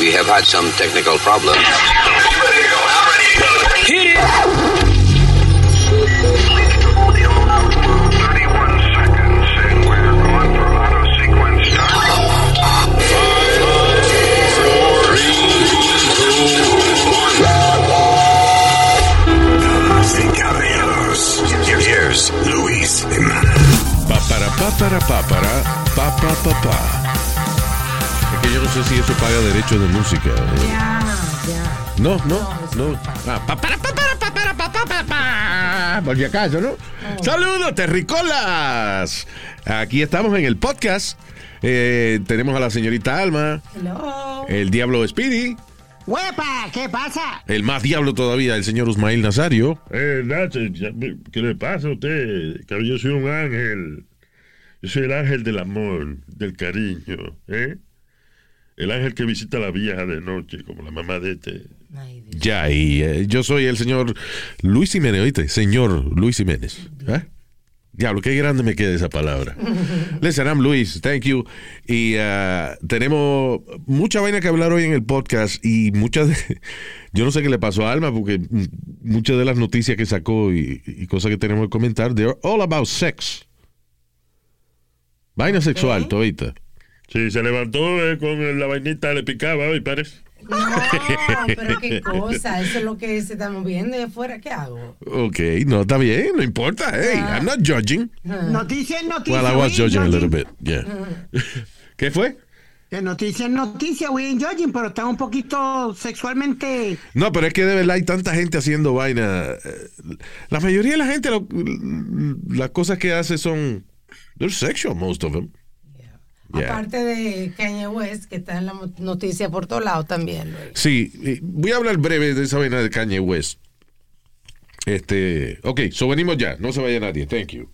We have had some technical problems. Hit it! Damas y caballeros, here's Luis Jimenez. Pa para pa para pa que yo no sé si eso paga derechos de música. eh. Ya, ya. No, no, no. no paga. Ah, pa para pa para pa para pa pa pa pa. Por si acaso, ¿no? Saludos, terricolas. Aquí estamos en el podcast. Eh, tenemos a la señorita Alma, Hello. el diablo Speedy, ¡Huepa! ¿Qué pasa? el más diablo todavía, el señor Usmail Nazario. Eh, Nacho, ¿qué le pasa a usted? Que yo soy un ángel. Yo soy el ángel del amor, del cariño, ¿eh? El ángel que visita a la vieja de noche, como la mamá de este. Ay. Ya, y eh, yo soy el señor Luis Jiménez, oíste, señor Luis Jiménez. ¿Eh? Diablo, qué grande me queda esa palabra. Listen, I'm Luis, thank you. Y ah, tenemos mucha vaina que hablar hoy en el podcast y muchas de, yo no sé qué le pasó a Alma porque muchas de las noticias que sacó y, y cosas que tenemos que comentar, they're all about sex. Vaina sexual, todita. Sí, se levantó eh, con la vainita, le picaba hoy, parece. No, pero qué cosa. Eso es lo que se está moviendo y afuera. ¿Qué hago? Ok, no, está bien, no importa. Hey, I'm not judging. Noticia es noticia. Well, I was judging a little bit, yeah. ¿Qué fue? Que noticia es noticia, we ain't judging, pero está un poquito sexualmente. No, pero es que de verdad hay tanta gente haciendo vaina. Eh, La mayoría de la gente, lo- las cosas que hace son. They're sexual, most of them. Yeah. Aparte de Kanye West, que está en la noticia por todos lados también. Luis. Sí, voy a hablar breve de esa vaina de Kanye West. Este. Ok, so venimos ya. No se vaya nadie. Thank you.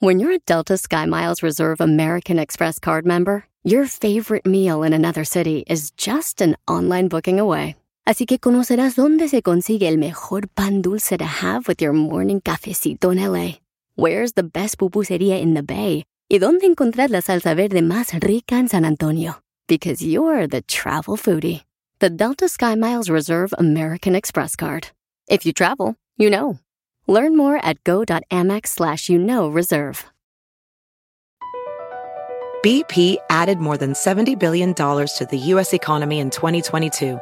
When you're a Delta SkyMiles Reserve American Express card member, your favorite meal in another city is just an online booking away. Así que conocerás dónde se consigue el mejor pan dulce to have with your morning cafecito en LA. Where's the best pupusería in the Bay? Y dónde encontrar la salsa verde más rica en San Antonio. Because you're the travel foodie. The Delta SkyMiles Reserve American Express card. If you travel, you know. Learn more at go.amex slash you know reserve. BP added more than $70 billion to the U.S. economy in 2022.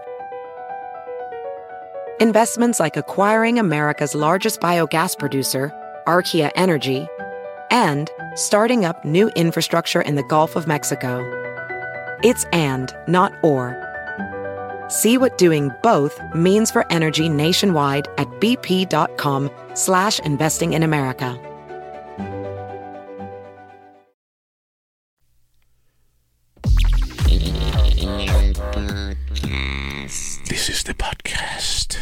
Investments like acquiring America's largest biogas producer, Archaea Energy, and starting up new infrastructure in the Gulf of Mexico. It's and, not or. See what doing both means for energy nationwide at bp.com slash investing in America. This is the podcast.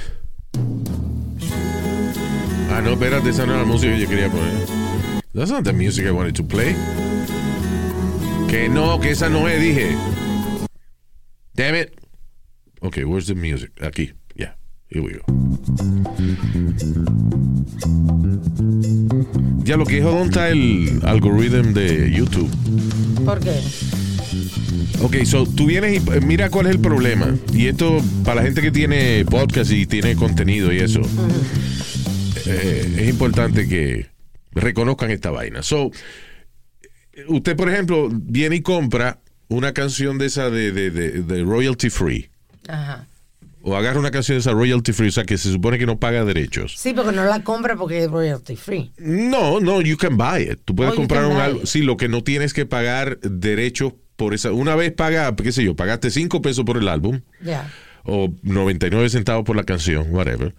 Ah, no, espérate, esa no era la música que yo quería poner. That's not the music I wanted to play. Que no, que esa no es, dije. Damn it. Okay, where's the music? Aquí. Yeah, here we go. Ya lo que dijo, ¿dónde está el algoritmo de YouTube? ¿Por qué? Ok, so tú vienes y eh, mira cuál es el problema. Y esto para la gente que tiene podcast y tiene contenido y eso, eh, es importante que reconozcan esta vaina. So, usted, por ejemplo, viene y compra una canción de esa de, de- de- de royalty free. Ajá. O agarra una canción de esa royalty free, o sea, que se supone que no paga derechos. Sí, porque no la compra porque es royalty free. No, no, you can buy it. Tú puedes Oh, comprar un it. Sí, lo que no tienes que pagar derechos por esa. Una vez paga, qué sé yo, pagaste 5 pesos por el álbum Ya. O 99 centavos por la canción, whatever.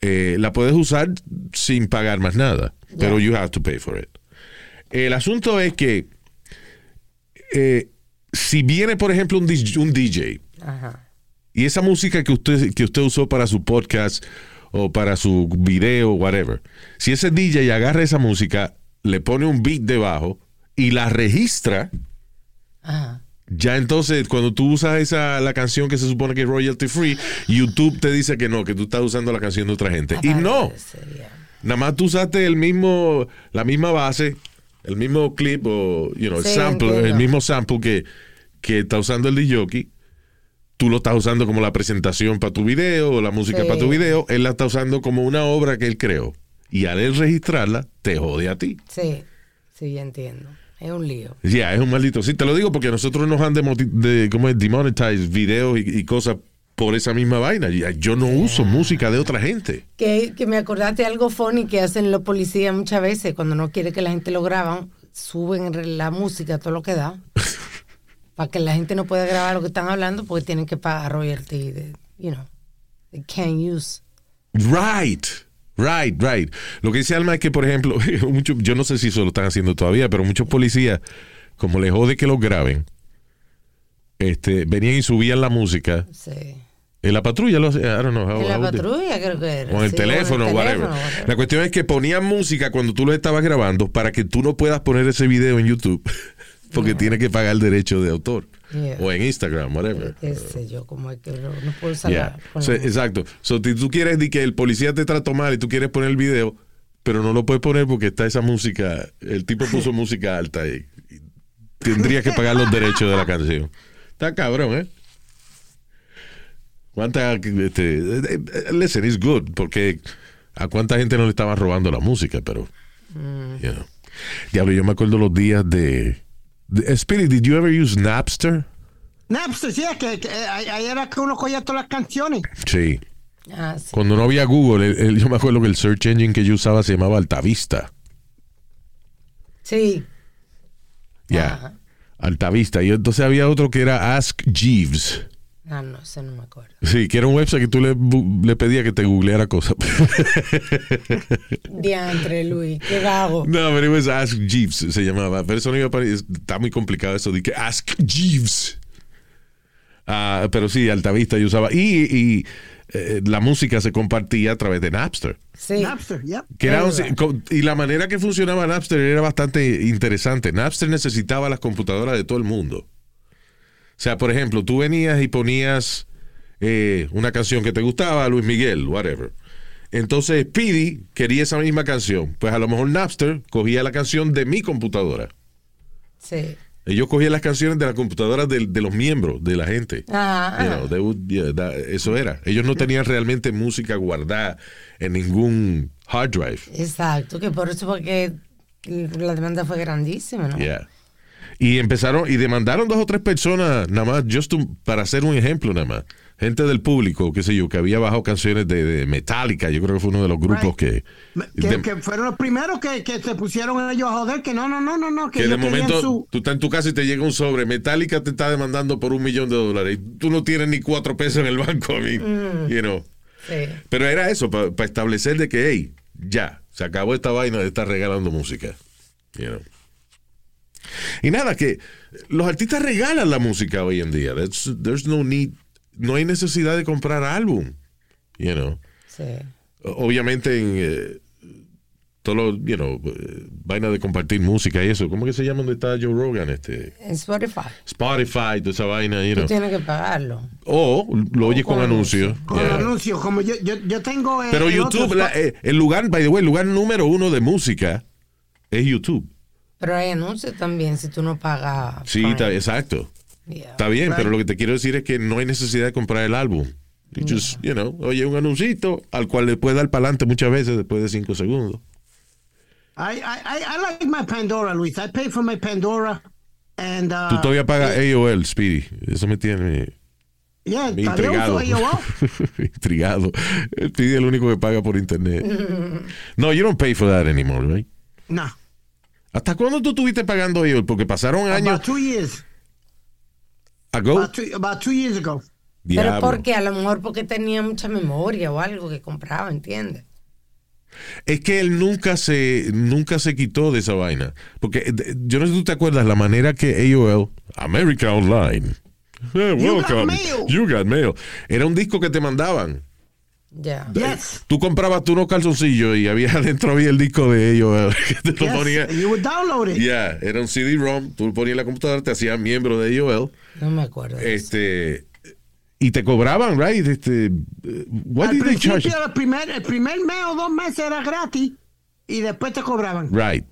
Eh, la puedes usar sin pagar más nada, pero you have to pay for it. El asunto es que eh, si viene, por ejemplo, un, DJ un DJ Ajá. y esa música que usted, que usted usó para su podcast o para su video, whatever, si ese DJ agarra esa música, le pone un beat debajo y la registra, Ajá. Ya entonces cuando tú usas esa la canción que se supone que es royalty free, YouTube te dice que no, que tú estás usando la canción de otra gente. Y no, nada más tú usaste el mismo, la misma base, el mismo clip o you know, el sample, entiendo. el mismo sample que, que está usando el DJ tú lo estás usando como la presentación para tu video o la música Sí. para tu video, él la está usando como una obra que él creó. Y al él registrarla, te jode a ti. Sí, sí, entiendo. Es un lío. Ya, es un maldito. Sí, te lo digo porque nosotros nos han de, ¿cómo es? demonetized videos y, y cosas por esa misma vaina. Ya, Yo no uso música de otra gente. Que, que me acordaste de algo funny que hacen los policías muchas veces cuando no quiere que la gente lo graban, suben la música, todo lo que da, para que la gente no pueda grabar lo que están hablando porque tienen que pagar royalty, de, you know, they can't use. Right. Right, right. Lo que dice Alma es que, por ejemplo, mucho- yo no sé si eso lo están haciendo todavía, pero muchos policías, como les jode que los graben, este, venían y subían la música. Sí. En la patrulla lo I don't know how- En la patrulla creo que era. O en el sí, teléfono, en el whatever. teléfono, whatever. La cuestión es que ponían música cuando tú lo estabas grabando para que tú no puedas poner ese video en YouTube porque tienes que pagar el derecho de autor. Yeah. O en Instagram, whatever. Qué sé yo, como es que no, puedo usar Yeah. la- con So, la- exacto. So, si tú quieres di que el policía te trató mal y tú quieres poner el video, pero no lo puedes poner porque está esa música, el tipo puso música alta y, y tendrías que pagar los derechos de la canción. Está cabrón, ¿eh? ¿Cuánta, este, eh, eh, listen, it's good, porque a cuánta gente no le estaban robando la música, pero, you know. Diablo, yo me acuerdo los días de- Spirit, did you ever use Napster? Napster, sí, es que, que, eh, ahí era que uno cogía todas las canciones. Sí. Ah, sí. Cuando no había Google, el- el- yo me acuerdo que el search engine que yo usaba se llamaba Altavista. Sí. Ya. Altavista. Y entonces había otro que era Ask Jeeves. Ah, no, ese no me acuerdo. Sí, que era un website que tú le, le pedías que te googleara cosas. Diantre, Luis, qué vago. no, pero it was Ask Jeeves se llamaba. Pero eso no iba a. Está muy complicado eso de que Ask Jeeves. Ah, pero sí, Altavista yo usaba. Y, y, eh, la música se compartía a través de Napster. Sí. Napster, yep. Que era un- Verdad. co- y la manera que funcionaba Napster era bastante interesante. Napster necesitaba las computadoras de todo el mundo. O sea, por ejemplo, tú venías y ponías eh, una canción que te gustaba, Luis Miguel, whatever. Entonces Speedy quería esa misma canción. Pues a lo mejor Napster cogía la canción de mi computadora. Sí. Ellos cogían las canciones de las computadoras de, de los miembros, de la gente. Ajá. You know, they would- yeah, that- eso era. Ellos no tenían realmente música guardada en ningún hard drive. Exacto, que por eso fue que la demanda fue grandísima, ¿no? Yeah. Y empezaron y demandaron dos o tres personas nada más, just to- para hacer un ejemplo nada más. Gente del público, qué sé yo, que había bajado canciones de, de Metallica, yo creo que fue uno de los grupos Right. que, Que, de, que fueron los primeros que, que se pusieron ellos a joder, que no, no, no, no, no, que, que de momento su... tú estás en tu casa y te llega un sobre, Metallica te está demandando por un millón de dólares y tú no tienes ni cuatro pesos en el banco, a mí, you know. Sí. Pero era eso, para establecer de que, hey, ya, se acabó esta vaina de estar regalando música. You know. Y nada, que los artistas regalan la música hoy en día. That's- there's no need, no hay necesidad de comprar álbum. You know. Sí. Obviamente en eh, todo lo, you know, eh, vaina de compartir música y eso. ¿Cómo que se llama donde está Joe Rogan? Este, En Spotify. Spotify, toda esa vaina, you Tú know. tienes que pagarlo. O lo oyes con, con anuncios. Con Yeah. anuncios, como yo, yo, yo tengo... eh, Pero otro YouTube, la- eh, el lugar, by the way, el lugar número uno de música es YouTube. Pero hay anuncios también si tú no pagas. Sí, está- exacto. Yeah. Está bien, Right. pero lo que te quiero decir es que no hay necesidad de comprar el álbum. You just, you know, oye un anuncito al cual le puedes dar para adelante muchas veces después de cinco segundos. I, I, I, I like my Pandora, Luis. I pay for my Pandora. And, uh, Tú todavía pagas AOL, Speedy. Eso me tiene yeah, me intrigado. intrigado. Speedy es el único que paga por internet. no, you don't pay for that anymore, right? No, ¿Hasta cuándo tú estuviste pagando AOL? Porque pasaron años about two years. ago. About two, about two years ago. Pero Diablo. porque a lo mejor porque tenía mucha memoria o algo que compraba, ¿entiendes? Es que él nunca se, nunca se quitó de esa vaina. Porque eh, yo no sé si tú te acuerdas la manera que AOL, America Online, eh, You got welcome, mail. You Got Mail, era un disco que te mandaban. Ya. Yes. Tú comprabas tú unos calzoncillos y había adentro había el disco de AOL que te lo Yes. ponía. You would download it. Ya, era un CD-ROM, tú lo ponías en la computadora, te hacías miembro de AOL, No me acuerdo. este, y te cobraban, right? Este, eh, what Al did they charge? principio, el primer, el primer mes o dos meses era gratis y después te cobraban. Right.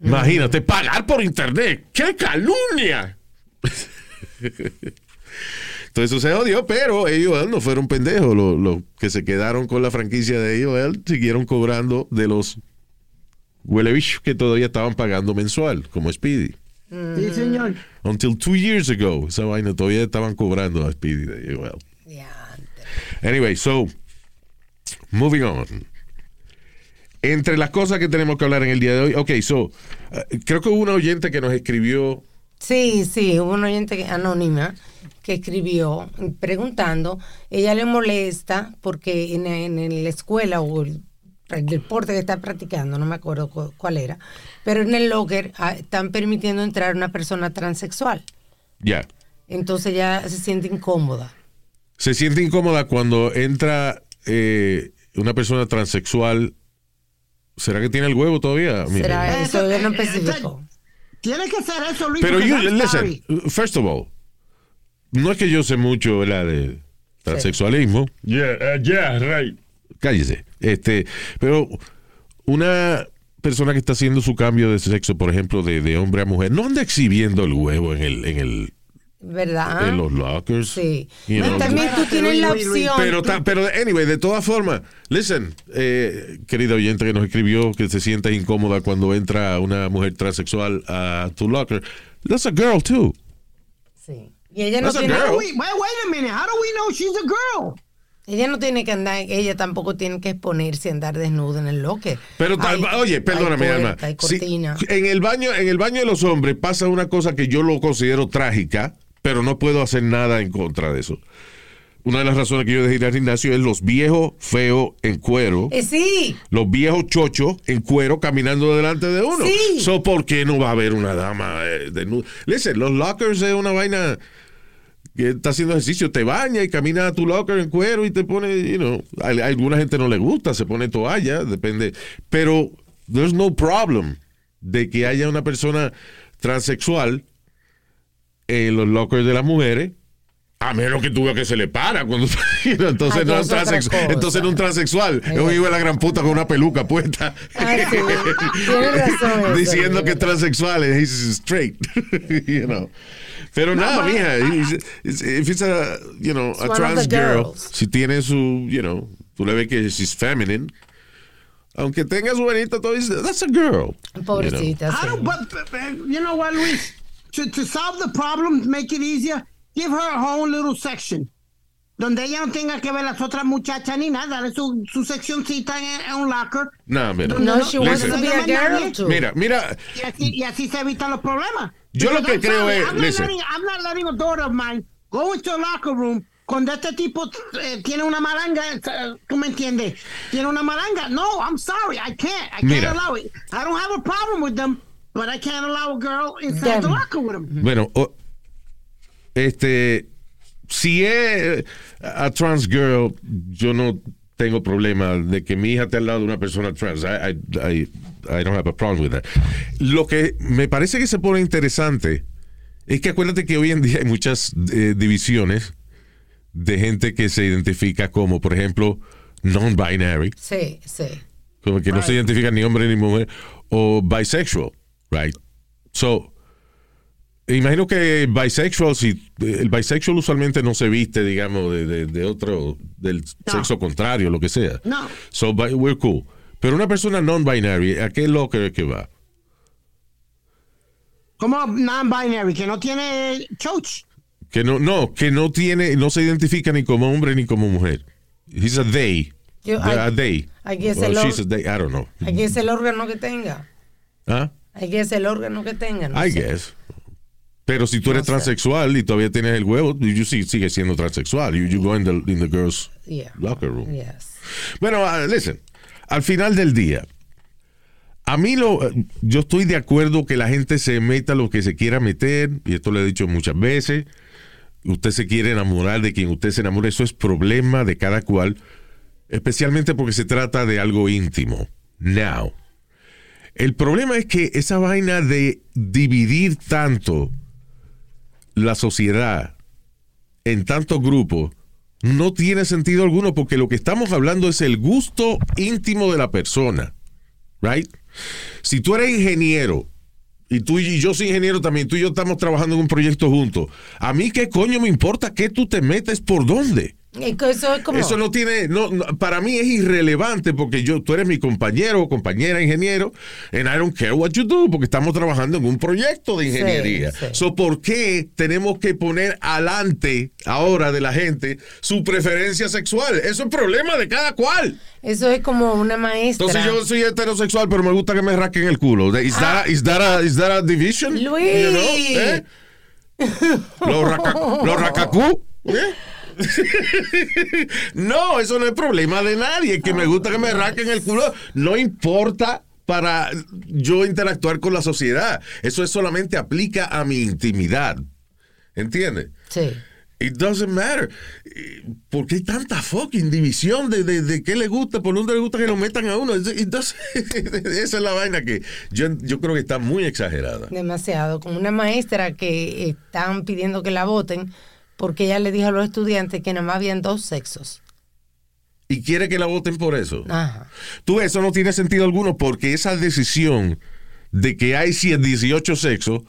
Imagínate, pagar por internet. ¡Qué calumnia! Todo eso se odió, pero ellos no fueron pendejos. Los, los que se quedaron con la franquicia de AOL siguieron cobrando de los huele bicho que todavía estaban pagando mensual, como Speedy. Sí, señor. Until two years ago, esa vaina todavía estaban cobrando a Speedy de AOL. Anyway, so, moving on. Entre las cosas que tenemos que hablar en el día de hoy, ok, so, eh, creo que hubo una oyente que nos escribió, Sí, sí, hubo una oyente anónima que escribió preguntando, ella le molesta porque en, en la escuela o el, el deporte que está practicando, no me acuerdo cu- cuál era, pero en el locker ah, están permitiendo entrar una persona transexual. ya, Entonces ya se siente incómoda. se siente incómoda cuando entra eh, una persona transexual. ¿Será que tiene el huevo todavía? ¿Será eso? Yo no especificó. Tiene que ser eso, Luis. Pero yo, listen, first of all, no es que yo sé mucho ¿verdad? de transexualismo. Yeah, uh, yeah, right. cállese. Este, pero una persona que está haciendo su cambio de sexo, por ejemplo, de, de hombre a mujer, no anda exhibiendo el huevo en el, en el, ¿Verdad? en los lockers. Sí. You know. también tú tienes la opción. Pero, ta- pero anyway, de todas formas, listen, eh, querida oyente que nos escribió que se siente incómoda cuando entra una mujer transexual a tu locker, that's a girl too. Sí. Y ella no That's a tiene. girl. Wait, wait, a minute. How do we know she's a girl? Ella no tiene que andar, ella tampoco tiene que exponerse a andar desnuda en el locker. Pero tal- Hay- oye, perdóname, hay Alma. puerta, Hay Si- en el baño, en el baño de los hombres pasa una cosa que yo lo considero trágica, pero no puedo hacer nada en contra de eso. Una de las razones que yo dejé ir al gimnasio es los viejos feos en cuero. Eh, sí, Los viejos chochos en cuero caminando delante de uno. Sí. So, ¿Por qué no va a haber una dama eh, desnuda? Listen, los lockers es una vaina que está haciendo ejercicio, te baña y camina a tu locker en cuero y te pone, you know, a, a alguna gente no le gusta, se pone toalla, depende. Pero there's no problem de que haya una persona transexual en los lockers de las mujeres. A menos que tú veas que se le para cuando entonces Ay, no que es es otra transex- cosa. entonces no es un transexual, es un hijo de la gran puta con una peluca puesta. Sí. Tienes razón eso, Diciendo que Miguel. es transexual he's straight. you know. Pero nada, mija, if it's a, you know, a trans girl, si tiene su, you know, tú le ves que she's feminine, aunque tenga su venita, todo dice, that's a girl. you know. Pobrecita, sí. but, you know what, Luis? To, to solve the problem, make it easier, give her her own little section. Donde ella no tenga que ver las otras muchachas ni nada. Dale su, su seccioncita en, en un locker. No, mira. No, she wants to be a girl too. Mira, mira, Y así, y así se evitan los problemas. Yo lo que I'm creo sorry, es- I'm not, listen. letting, I'm not letting a daughter of mine go into a locker room cuando este tipo eh, tiene una malanga. eh, ¿Tú me entiendes? Tiene una malanga. No, I'm sorry. I can't. I can't Mira. allow it. I don't have a problem with them, but I can't allow a girl inside the locker with them. bueno, o- este, si es a trans girl, yo no tengo problema de que mi hija esté al lado de una persona trans. I, I, I, I don't have a problem with that. Lo que me parece que se pone interesante es que acuérdate que hoy en día hay muchas eh, divisiones de gente que se identifica como, por ejemplo, non-binary. Sí, sí. como que no se identifica ni hombre ni mujer, o bisexual, right? So, imagino que bisexual, si el bisexual usualmente no se viste, digamos, de, de- de otro, del sexo contrario, lo que sea. No. So, we're cool. Pero una persona non-binary, ¿a qué locker es que va? Como non-binary, que no tiene choch. Que no, no, que no tiene, no se identifica ni como hombre ni como mujer. He's a they. Yo- I- a they. I guess Well, el she's a they, I don't know. Que es el órgano que tenga. ¿Ah? Hay que es el órgano que tenga. no I sé. guess. Pero si tú eres No sé. transexual y todavía tienes el huevo, you sí- sigues siendo transexual. You, you go in the, in the girls' Yeah. locker room. Yes. Bueno, uh, listen. Al final del día, a mí lo, yo estoy de acuerdo que la gente se meta lo que se quiera meter, y esto lo he dicho muchas veces. Usted se quiere enamorar de quien usted se enamore, eso es problema de cada cual, especialmente porque se trata de algo íntimo. Now, el problema es que esa vaina de dividir tanto la sociedad en tantos grupos no tiene sentido alguno porque lo que estamos hablando es el gusto íntimo de la persona. Right? Si tú eres ingeniero y tú y yo soy ingeniero también, tú y yo estamos trabajando en un proyecto juntos, a mí qué coño me importa que tú te metes por dónde. Que Eso es como. Eso no tiene, no, no, para mí es irrelevante porque yo, tú eres mi compañero o compañera ingeniero, and I don't care what you do, porque estamos trabajando en un proyecto de ingeniería. sí. So, ¿por qué tenemos que poner adelante ahora de la gente su preferencia sexual? Eso es problema de cada cual. Eso es como una maestra. Entonces yo soy heterosexual, pero me gusta que me rasquen el culo. Is that, a- is that a- is that a division? Ah. Luis. ¿Eh? Los, raca, los racacú. ¿eh? no, eso no es problema de nadie. Que me gusta que me rasquen el culo. No importa para yo interactuar con la sociedad. Eso es solamente aplica a mi intimidad. ¿Entiendes? Sí. It doesn't matter. ¿Por qué hay tanta fucking división de, de, de qué le gusta, por dónde le gusta que lo metan a uno? Doesn't- esa es la vaina que yo, yo creo que está muy exagerada. Demasiado. Como una maestra que están pidiendo que la voten porque ella le dijo a los estudiantes que nada más habían dos sexos. Y quiere que la voten por eso. Ajá. Tú, eso no tiene sentido alguno porque esa decisión de que hay 100, 18 sexos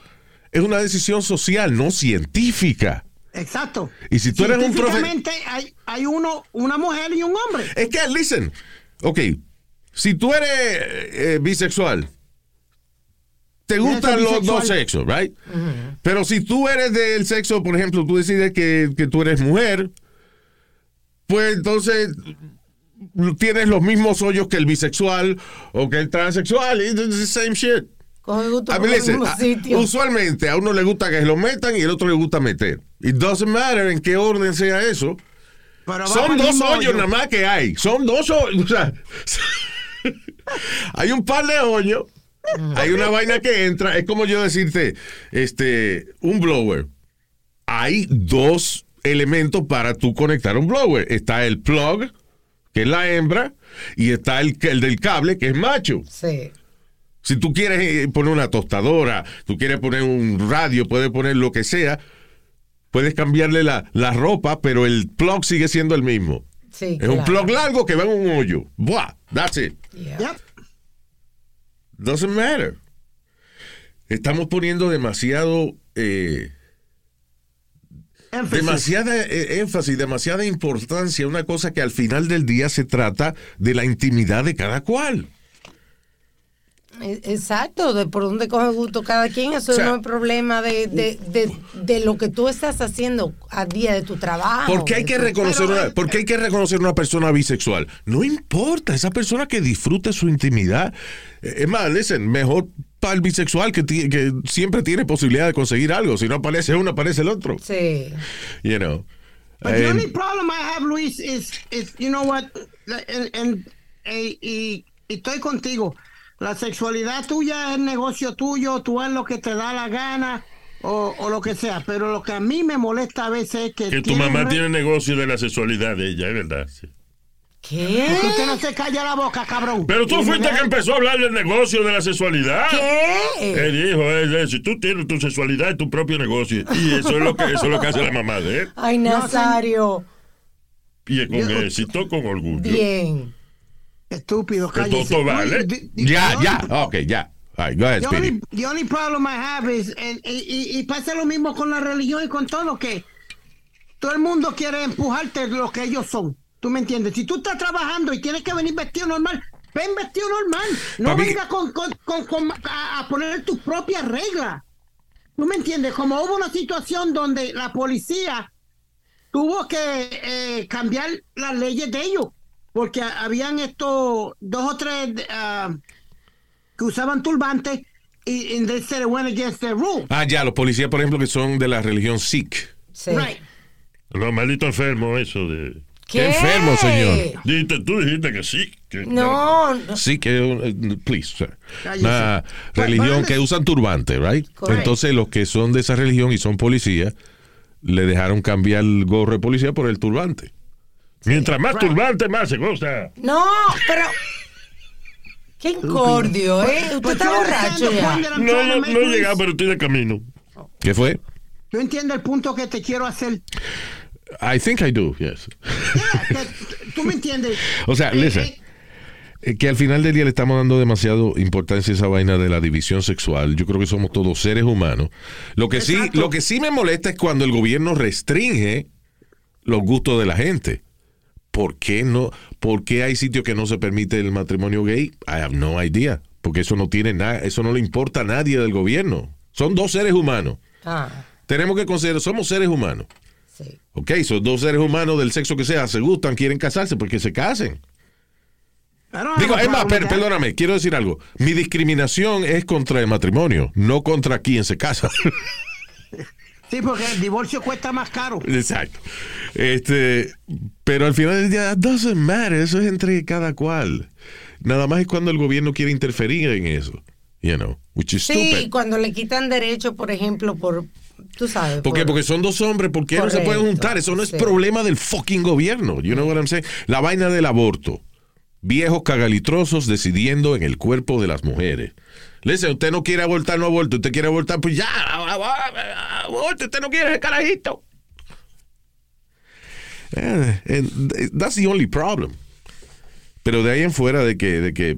es una decisión social, no científica. Exacto. Y si tú eres un profe- Científicamente hay, hay uno, una mujer y un hombre. Es que, listen, ok, si tú eres eh, bisexual, te gustan los bisexual. dos sexos, right? Pero si tú eres del sexo, por ejemplo, tú decides que, que tú eres mujer, pues entonces tienes los mismos hoyos que el bisexual o que el transexual, it's the same shit. Coge gusto A sitio. usualmente a uno le gusta que se lo metan y el otro le gusta meter. It doesn't matter en qué orden sea eso. Pero Son dos hoyos hoyo. nada más que hay. Son dos hoyos. O sea, hay un par de hoyos. Hay una vaina que entra. Es como yo decirte, este, un blower. Hay dos elementos para tú conectar un blower. Está el plug, que es la hembra, y está el, el del cable, que es macho. Sí. Si tú quieres eh, poner una tostadora, tú quieres poner un radio, puedes poner lo que sea, puedes cambiarle la, la ropa, pero el plug sigue siendo el mismo. Sí. Es un plug largo que va en un hoyo. Buah, that's it. Yeah. Yep. Doesn't matter. Estamos poniendo demasiado, eh, Énfasis. demasiada eh, énfasis, demasiada importancia una cosa que al final del día se trata de la intimidad de cada cual. E- Exacto, de por dónde coge gusto cada quien, eso O sea, no es problema de, de, de, de lo que tú estás haciendo a día de tu trabajo. ¿Por qué hay que reconocer Pero, una, eh, por qué hay que reconocer una persona bisexual? No importa, esa persona que disfrute su intimidad. Eh, Es más, listen, mejor para el bisexual que, que siempre tiene posibilidad de conseguir algo. Si no aparece uno, aparece el otro. Sí. You know. But the And- only problem I have, Luis, is, is you know what, and, and- eh, y, y estoy contigo. La sexualidad tuya es negocio tuyo, tú haz lo que te da la gana o, o lo que sea. Pero lo que a mí me molesta a veces es que. Que tu mamá re- tiene negocio de la sexualidad de ella, es verdad. sí. ¿Qué? Porque usted no se calla la boca, cabrón. Pero tú fuiste que empezó a hablar del negocio de la sexualidad. ¿Qué? Él dijo, eh, eh, si tú tienes tu sexualidad y tu propio negocio. Y eso es lo que, eso es lo que hace la mamá de él. Ay, Nazario. Y es con éxito, con orgullo. Bien. Estúpido, cállese. vale. Ya, ya. Ok, ya. All right, go ahead, The only, the only problem I have is, y, y- y pasa lo mismo con la religión y con todo, que todo el mundo quiere empujarte lo que ellos son. ¿Tú me entiendes? Si tú estás trabajando y tienes que venir vestido normal, ven vestido normal. No Papi- venga con, con- con- con- a, a poner tus propias reglas. ¿Tú me entiendes? Como hubo una situación donde la policía tuvo que eh, cambiar las leyes de ellos, porque habían estos dos o tres ah, que usaban turbantes y and they said it went against the rule. Ah, ya, los policías, por ejemplo, que son de la religión Sikh. Sí. Right. No, maldito enfermo eso de... ¿Qué? enfermo, señor. Dijiste, tú dijiste que sí. que- No, no. Sí, que, eh, please, sir. Una But- religión que usan turbante, right? Correcto. Entonces, los que son de esa religión y son policías, le dejaron cambiar el gorro de policía por el turbante. Mientras más turbante, más se goza. No, pero. Qué incordio, ¿eh? Usted But está borracho ya. No, no, no he llegado, pero estoy de camino. ¿Qué fue? ¿Tú entiendes el punto que te quiero hacer? I think I do, yes. Yeah, ¿Tú me entiendes? O sea, Eh, listen. eh, eh, que al final del día le estamos dando demasiado importancia a esa vaina de la división sexual. Yo creo que somos todos seres humanos. Lo que sí, lo que sí me molesta es cuando el gobierno restringe los gustos de la gente. ¿Por qué no? ¿Por qué hay sitios que no se permite el matrimonio gay? I have no idea. Porque eso no tiene nada, eso no le importa a nadie del gobierno. Son dos seres humanos. Ah, Tenemos que considerar, somos seres humanos. sí. Ok, son dos seres humanos del sexo que sea, se gustan, quieren casarse, porque se casen. Digo, es más, per- perdóname, quiero decir algo. Mi discriminación es contra el matrimonio, no contra quien se casa. Sí, porque el divorcio cuesta más caro. Exacto. Este, pero al final del día, doesn't matter, eso es entre cada cual. Nada más es cuando el gobierno quiere interferir en eso. You know, which is Sí, stupid. cuando le quitan derecho, por ejemplo, por, tú sabes. ¿Por qué? por- Porque son dos hombres, ¿por qué no se pueden juntar? Eso no es sí. problema del fucking gobierno. You know what I'm saying? La vaina del aborto. Viejos cagalitrosos decidiendo en el cuerpo de las mujeres. Listen, usted no quiere abortar, no aborto. Usted quiere abortar, pues ya, a- a- a- aborte. Usted no quiere ese carajito. Eh, and that's the only problem. Pero de ahí en fuera de que, de que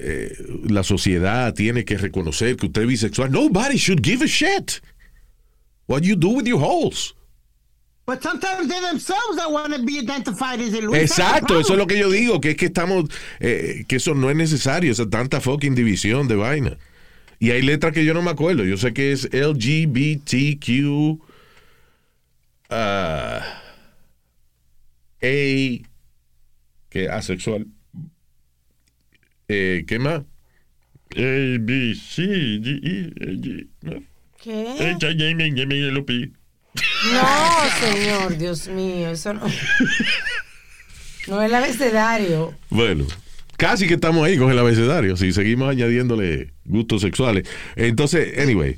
eh, la sociedad tiene que reconocer que usted es bisexual, nobody should give a shit. What you do with your holes. But sometimes they're themselves that want to be identified as a. Exacto, eso es lo que yo digo, que es que estamos, eh, que eso no es necesario, esa tanta fucking división de vaina. Y hay letras que yo no me acuerdo, yo sé que es LGBTQ ah, A, que asexual. Eh, ¿Qué más? A, B, C, D, E, G. ¿Qué? No, señor, Dios mío, eso no. No es el abecedario. Bueno, casi que estamos ahí con el abecedario, si seguimos añadiéndole gustos sexuales. Entonces, anyway,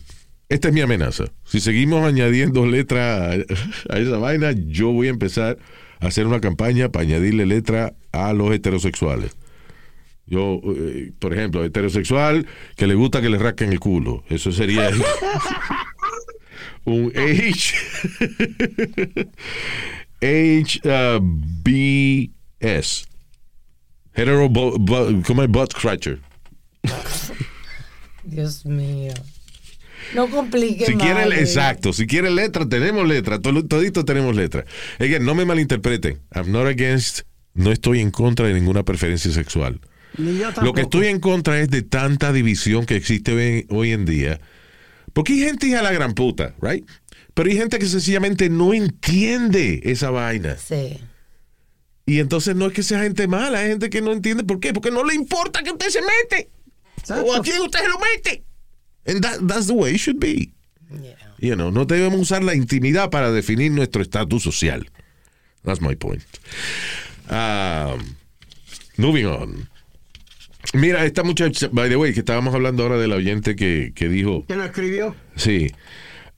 esta es mi amenaza. Si seguimos añadiendo letra a, a esa vaina, yo voy a empezar a hacer una campaña para añadirle letra a los heterosexuales. Yo, eh, por ejemplo, heterosexual que le gusta que le rasquen el culo. Eso sería un H. H uh, B S. Hetero bu- bu- ¿cómo es? butt scratcher. Dios mío. No complique Si más, quieren, exacto, si quieren letra, tenemos letra, todo, todito tenemos letra. Again, no me malinterpreten. I'm not against, no estoy en contra de ninguna preferencia sexual. Ni yo Lo que estoy en contra es de tanta división que existe hoy, hoy en día. Porque hay gente hija de la gran puta, right? Pero hay gente que sencillamente no entiende esa vaina. Sí. Y entonces no es que sea gente mala, hay gente que no entiende por qué. Porque no le importa que usted se mete. Exacto. O a quién usted se lo mete. And that- that's the way it should be. Yeah. You know, no debemos usar la intimidad para definir nuestro estatus social. That's my point. Um, moving on. Mira, esta muchacha, by the way, que estábamos hablando ahora del oyente que, que dijo, ¿Quién lo escribió? sí,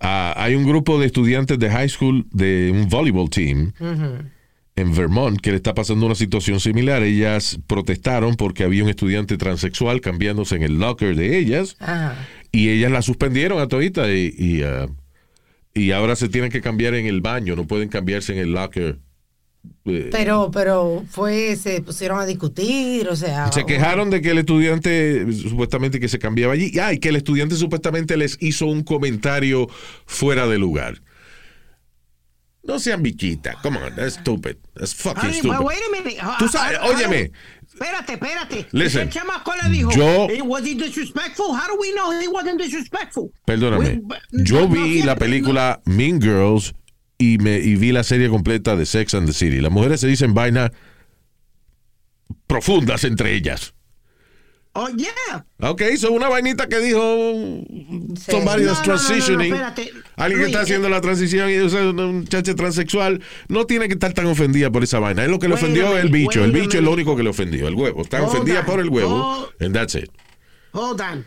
ah, hay un grupo de estudiantes de high school de un volleyball team en Vermont que le está pasando una situación similar. Ellas protestaron porque había un estudiante transexual cambiándose en el locker de ellas Ajá. y ellas la suspendieron a todita y, y, ah, y ahora se tienen que cambiar en el baño, no pueden cambiarse en el locker. Eh, Pero, pero fue, se pusieron a discutir, o sea. se quejaron de que el estudiante supuestamente que se cambiaba allí, ah, y que el estudiante supuestamente les hizo un comentario fuera de lugar. No sean bichitas, come on, that's stupid, that's fucking stupid. wait a minute. Tú Ah, sabes, ah, óyeme. Espérate, espérate. Listen, Ese chamaco le dijo. yo- "Hey, Was he disrespectful? How do we know he wasn't disrespectful? Perdóname, We- yo no, vi la película Mean Girls y, me, y vi la serie completa de Sex and the City. Las mujeres se dicen vainas profundas entre ellas. Oh, yeah. Ok, son una vainita que dijo somebody No, that's no, no, no, transitioning. Alguien que está haciendo eh. la transición y es una muchacha transexual no tiene que estar tan ofendida por esa vaina. Es lo que le Wait ofendió el minute, bicho. El wait a bicho es lo único que le ofendió. El huevo. Está Hold ofendida on. por el huevo. Hold- And that's it. Hold on.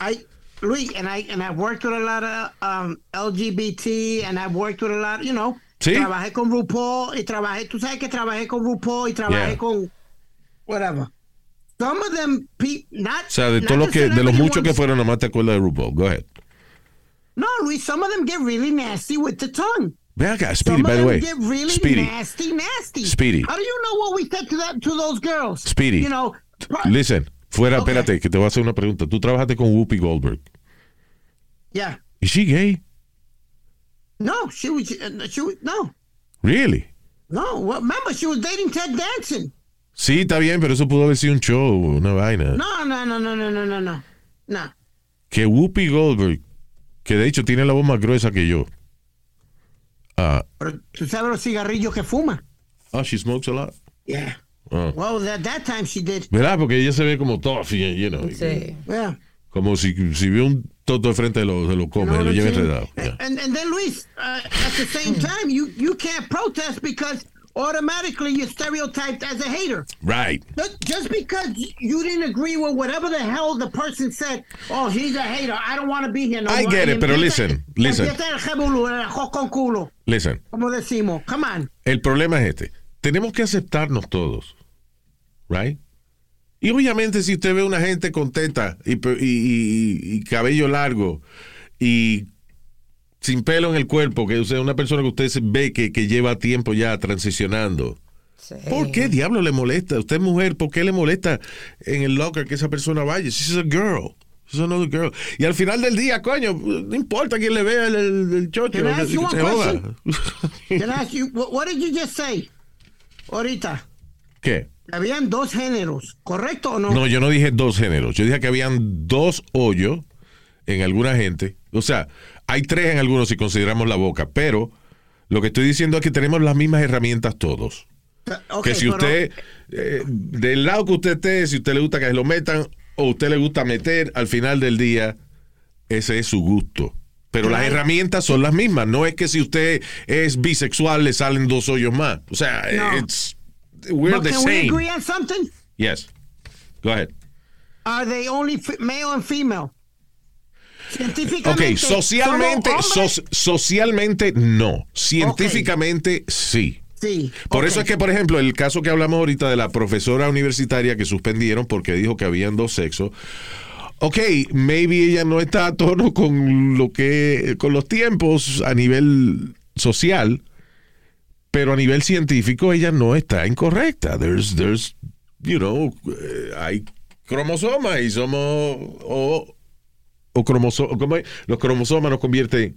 I, and I and I've worked with a lot of um, LGBT, and I've worked with a lot, you know. Sí. Trabajé con RuPaul y trabajé, tú sabes que trabajé con RuPaul y trabajé Yeah. con whatever. Some of them, pe- not. O sea, de los the que, de los muchos que fueron, nomás te acuerdas de RuPaul. Go ahead. No, Luis, some of them get really nasty with the tongue. Ve acá, Speedy, by the way. Get really Speedy, nasty, nasty. Speedy. How do you know what we said to that to those girls? Speedy. You know. listen, fuera, Okay. espérate, que te voy a hacer una pregunta. Tú trabajaste con Whoopi Goldberg. Yeah. ¿Is she gay? No, she was. uh, She was no, Really? no. Well, remember, she was dating Ted Danson. Sí, está bien, pero eso pudo haber sido un show, una vaina. No, no, no, no, no, no, no, no. No. Que Whoopi Goldberg, que de hecho tiene la voz más gruesa que yo. Ah, Pero tú sabes los cigarrillos que fuma. oh, she smokes a lot. Yeah. Ah. Well, at that time she did. ¿Verdad? Porque ella se ve como tough, you know. Sí. Yeah. Como si, si ve un toto de frente de lo, se lo come, You know se lo lleva enredado. Yeah. And, and then Luis, uh, at the same time, you you can't protest because automatically you're stereotyped as a hater. Right. Just, just because you didn't agree with whatever the hell the person said, oh, he's a hater. I don't want to be here no I more. get it, pero listen, listen. Listen, como decimos. Come on. el problema es este. Tenemos que aceptarnos todos. Right? Y obviamente si usted ve una gente contenta y, y- y- y cabello largo y sin pelo en el cuerpo, que usted es una persona que usted ve que, que lleva tiempo ya transicionando. sí. ¿Por qué diablo le molesta? Usted es mujer, ¿por qué le molesta en el locker que esa persona vaya? She's a girl. She's another girl. Y al final del día, coño, no importa quién le vea el, el, el chocho, Can I ask you one joda. Can I ask you, what, what did you just say? Ahorita, ¿Qué? habían dos géneros, ¿correcto o no? No, yo no dije dos géneros. Yo dije que habían dos hoyos en alguna gente. O sea, hay tres en algunos si consideramos la boca, pero lo que estoy diciendo es que tenemos las mismas herramientas todos. Que si pero- usted, eh, del lado que usted esté, si usted le gusta que se lo metan o usted le gusta meter, al final del día, ese es su gusto. Pero las herramientas son las mismas. No es que si usted es bisexual le salen dos hoyos más. O sea, No. it's, we're But the can we same. agree on something? Yes. Go ahead. Are they only male and female? Ok, Científicamente. socialmente, ¿solo hombres? so- socialmente no. Científicamente sí. Sí. Por ok. eso es que, por ejemplo, el caso que hablamos ahorita de la profesora universitaria que suspendieron porque dijo que habían dos sexos. Ok, maybe ella no está a tono con lo que, con los tiempos a nivel social, pero a nivel científico ella no está incorrecta. There's, there's, you know, eh, hay cromosomas y somos, o, o cromoso- ¿cómo es? los cromosomas nos convierten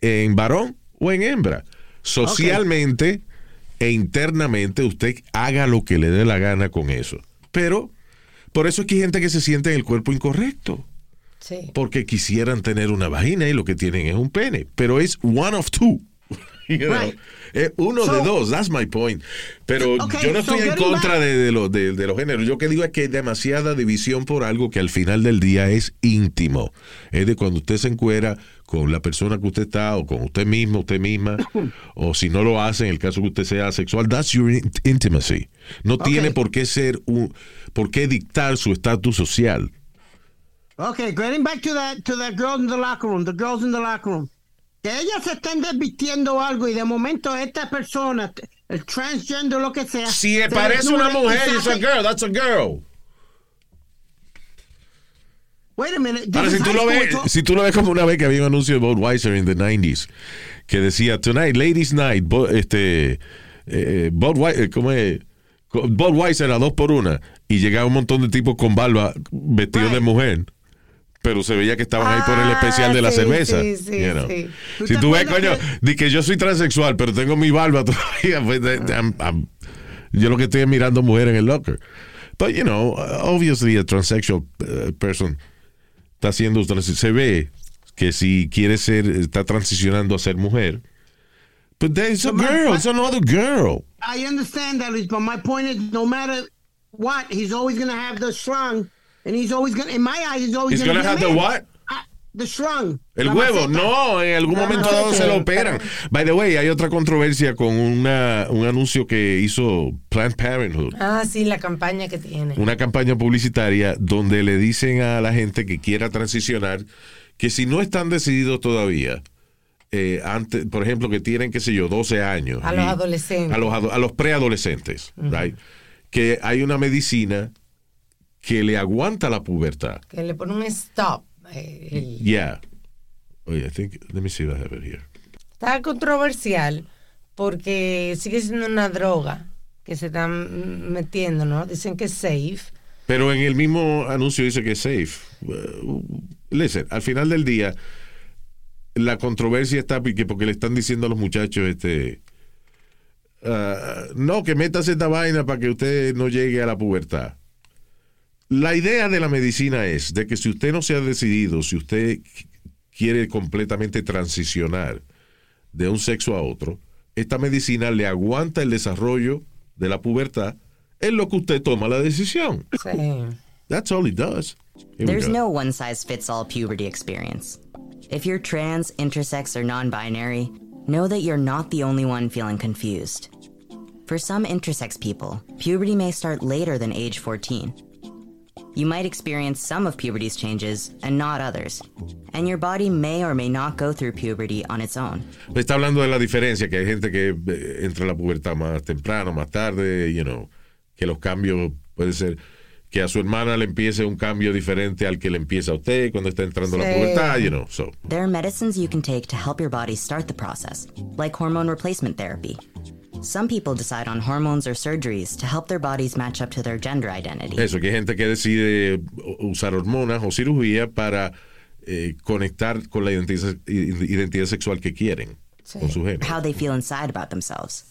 en varón o en hembra. Socialmente e internamente usted haga lo que le dé la gana con eso. Pero por eso es que hay gente que se siente en el cuerpo incorrecto. Sí. Porque quisieran tener una vagina y lo que tienen es un pene. Pero es one of two. You know? Right. Es uno de dos, that's my point. Pero Okay, yo no so estoy en contra de, de lo- de- de los géneros. Yo que digo es que hay demasiada división por algo que al final del día es íntimo. Es de cuando usted se encuera con la persona que usted está, o con usted mismo, usted misma, o si no lo hace, en el caso que usted sea sexual, that's your in- intimacy. No tiene por qué ser un, por qué dictar su estatus social. Okay, getting back to that to that girl in the locker room, the girls in the locker room. Que ellas se estén desvistiendo algo y de momento esta persona, el transgender lo que sea. Si se parece una mujer, it's a girl, that's a girl. Wait a minute. Ahora, si tú, lo ves, si tú lo ves como una vez que había un anuncio de Budweiser in the 90s que decía Tonight, Ladies Night, Bo- este, eh, Budweiser, ¿cómo es? Budweiser a dos por una y llegaba un montón de tipos con barba vestidos de mujer. Pero se veía que estaban ahí por el Ah, especial de la sí, cerveza. sí, sí, you know. sí. ¿Tú Si tú ves, coño, que- di que yo soy transexual, pero tengo mi barba todavía. pues, I'm- I'm- yo lo que estoy es mirando mujer en el locker. But, you know, obviously a transsexual uh, person está haciendo, se ve que si quiere ser, está transicionando a ser mujer. But there's a So my- girl, my- it's another girl. I understand that, Luis, but my point is, no matter what, he's always going to have the shrunk, and he's always going to, in my eyes, he's always He's going to gonna have the what? The shrunk. El huevo, maceta. no, en algún La momento dado se lo operan. By the way, hay otra controversia con una, un anuncio que hizo Planned Parenthood. Ah, sí, la campaña que tiene. una campaña publicitaria donde le dicen a la gente que quiera transicionar que si no están decididos todavía, eh, antes, por ejemplo, que tienen, qué sé yo, 12 años. A los adolescentes. A los, ado- a los preadolescentes, right? Que hay una medicina que le aguanta la pubertad. Que le pone un stop. eh, el- Yeah. Oh, yeah, I think, let me see if I have it here. Está controversial porque sigue siendo una droga que se están metiendo, ¿no? Dicen que es safe. Pero en el mismo anuncio dice que es safe. Uh, listen, al final del día, la controversia está porque, porque le están diciendo a los muchachos, este, ah, no, que metas esta vaina para que usted no llegue a la pubertad. La idea de la medicina es de que si usted no se ha decidido, si usted quiere completamente transicionar de un sexo a otro, esta medicina le aguanta el desarrollo de la pubertad en lo que usted toma la decisión. Sí. That's all it does. Here There's no one size fits all puberty experience. If you're trans, intersex, or non binary, know that you're not the only one feeling confused. For some intersex people, puberty may start later than age 14. You might experience some of puberty's changes and not others. And your body may or may not go through puberty on its own. Está hablando de la diferencia, que hay gente que eh, entra en la pubertad más temprano, más tarde, you know, que los cambios puede ser que a su hermana le empiece un cambio diferente al que le empieza a usted cuando está entrando a la Sí. pubertad, you know. So, There are medicines you can take to help your body start the process, like hormone replacement therapy. Some people decide on hormones or surgeries to help their bodies match up to their gender identity. eso, que hay gente que decide usar hormonas o cirugía para eh, conectar con la identidad, identidad sexual que quieren, con su género. how they feel inside about themselves.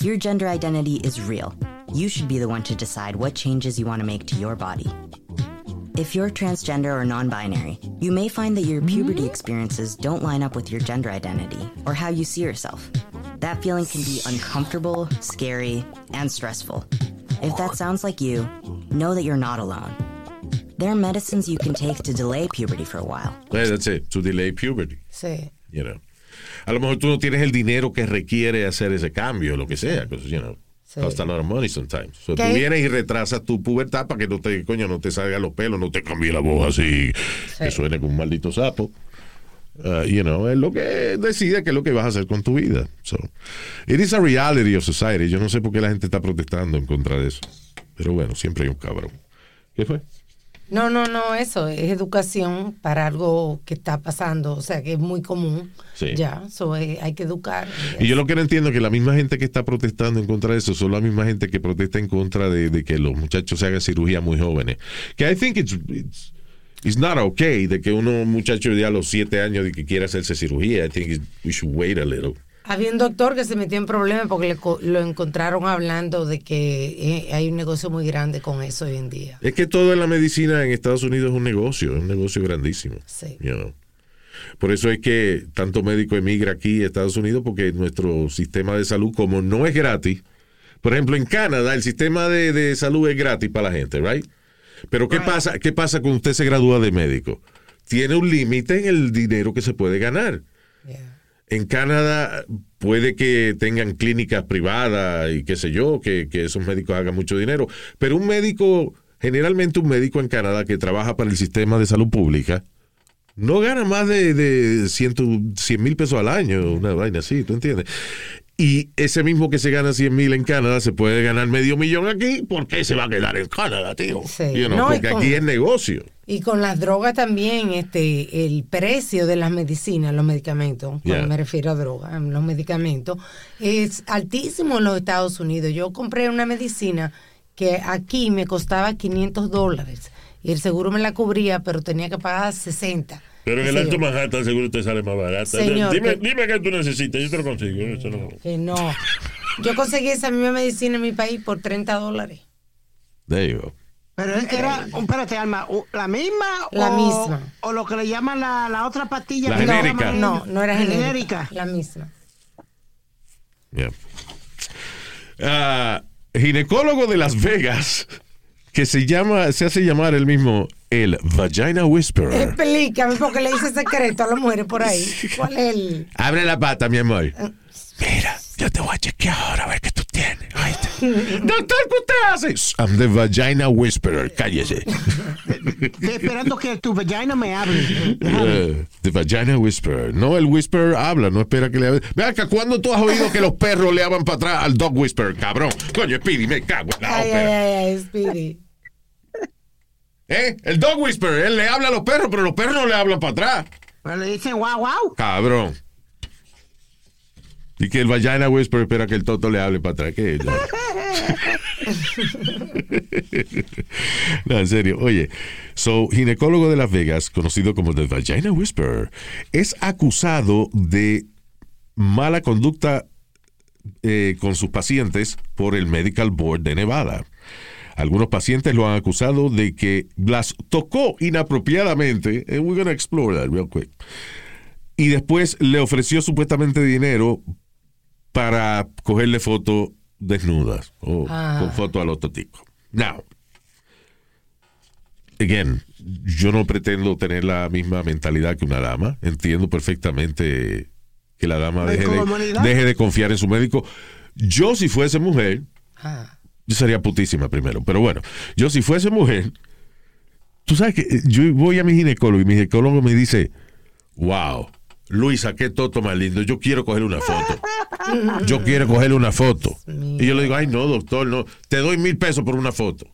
Your gender identity is real. You should be the one to decide what changes you want to make to your body. If you're transgender or non binary, you may find that your puberty experiences don't line up with your gender identity or how you see yourself. That feeling can be uncomfortable, scary, and stressful. If that sounds like you, know that you're not alone. There are medicines you can take to delay puberty for a while. Eh, That's it, to delay puberty. Sí. you know. A lo mejor tú no tienes el dinero que requiere hacer ese cambio, lo que sea, because, you know, Sí. cost a lot of money sometimes. So, tú vienes y retrasas tu pubertad para que no te, coño, no te salgan los pelos, no te cambie la voz así, que suene como un maldito sapo. Uh, you know, es lo que decide qué es lo que vas a hacer con tu vida. So, it is a reality of society. Yo no sé por qué la gente está protestando en contra de eso. Pero bueno, siempre hay un cabrón. ¿Qué fue? No, no, no, eso es educación para algo que está pasando, o sea, que es muy común. Sí. Ya, so, eh, hay que educar. Y yo lo que no entiendo es que la misma gente que está protestando en contra de eso son la misma gente que protesta en contra de, de que los muchachos se hagan cirugía muy jóvenes. Que I think it's, it's, it's not okay de que uno un muchacho ya a los siete años de que quiera hacerse cirugía. I think it- we should wait a little. Había un doctor que se metió en problemas porque le lo encontraron hablando de que eh, hay un negocio muy grande con eso hoy en día. Es que todo en la medicina en Estados Unidos es un negocio, es un negocio grandísimo. Sí. you know. Por eso es que tanto médico emigra aquí a Estados Unidos porque nuestro sistema de salud, como no es gratis, por ejemplo, en Canadá el sistema de, de salud es gratis para la gente, right? Pero ¿qué pasa? ¿Qué pasa cuando usted se gradúa de médico? Tiene un límite en el dinero que se puede ganar. Yeah. En Canadá puede que tengan clínicas privadas y qué sé yo, que, que esos médicos hagan mucho dinero, pero un médico, generalmente un médico en Canadá que trabaja para el sistema de salud pública, no gana más de, de 100 mil pesos al año, una vaina así, ¿tú entiendes? Y ese mismo que se gana 100 mil en Canadá se puede ganar medio millón aquí, ¿por qué se va a quedar en Canadá, tío? Sí. You know, No, y porque con- aquí es negocio. Y con las drogas también, este, el precio de las medicinas, los medicamentos, cuando me refiero a drogas, los medicamentos, es altísimo en los Estados Unidos. Yo compré una medicina que aquí me costaba 500 dólares y el seguro me la cubría, pero tenía que pagar 60. Pero en el Alto. Manhattan seguro te sale más barata. Señor, dime, que- dime qué tú necesitas, yo te lo consigo. Eso no. Que no. Yo conseguí esa misma medicina en mi país por 30 dólares. There you go. Pero era, espérate, Alma, ¿la misma? La o, misma. O lo que le llaman la, la otra pastilla. La genérica. No, no era genérica. La misma. Yeah. Ah, ginecólogo de Las Vegas que se llama, se hace llamar el mismo el Vagina Whisperer. Explícame porque le hice secreto a las mujeres por ahí. ¿Cuál es el...? Abre la pata, mi amor. Mira, yo te voy a chequear ahora a ver qué tú tienes. Doctor, ¿qué usted hace? I'm the Vagina Whisperer. Cállese. Estoy esperando que tu vagina me hable. Uh, the Vagina Whisperer. No, el Whisperer habla, no espera que le hable. Ve acá, ¿cuándo tú has oído que los perros le hablan para atrás al Dog Whisperer, cabrón? Coño, Speedy, me cago en la Ay, ópera. ay, ay, ay, Speedy. ¿Eh? El Dog Whisperer, él le habla a los perros, pero los perros no le hablan para atrás. Pero le dicen wow, wow. Cabrón. Y que el vagina whisper espera que el toto le hable para atrás. ¿Qué? No. No, en serio. Oye, so, ginecólogo de Las Vegas, conocido como The Vagina Whisperer, es acusado de mala conducta eh, con sus pacientes por el Medical Board de Nevada. Algunos pacientes lo han acusado de que las tocó inapropiadamente. And we're going to explore that real quick. Y después le ofreció supuestamente dinero para cogerle fotos desnudas o Ah. con foto al otro tipo. Now, again, yo no pretendo tener la misma mentalidad que una dama. Entiendo perfectamente que la dama deje de confiar en su médico. Yo, si fuese mujer, Ah. Yo sería putísima primero. Pero bueno, yo si fuese mujer, tú sabes que eh, yo voy a mi ginecólogo y mi ginecólogo me dice, wow, Luisa, qué toto más lindo, yo quiero coger una foto. Yo quiero cogerle una foto. Y yo le digo, ay no, doctor, no, te doy mil pesos por una foto.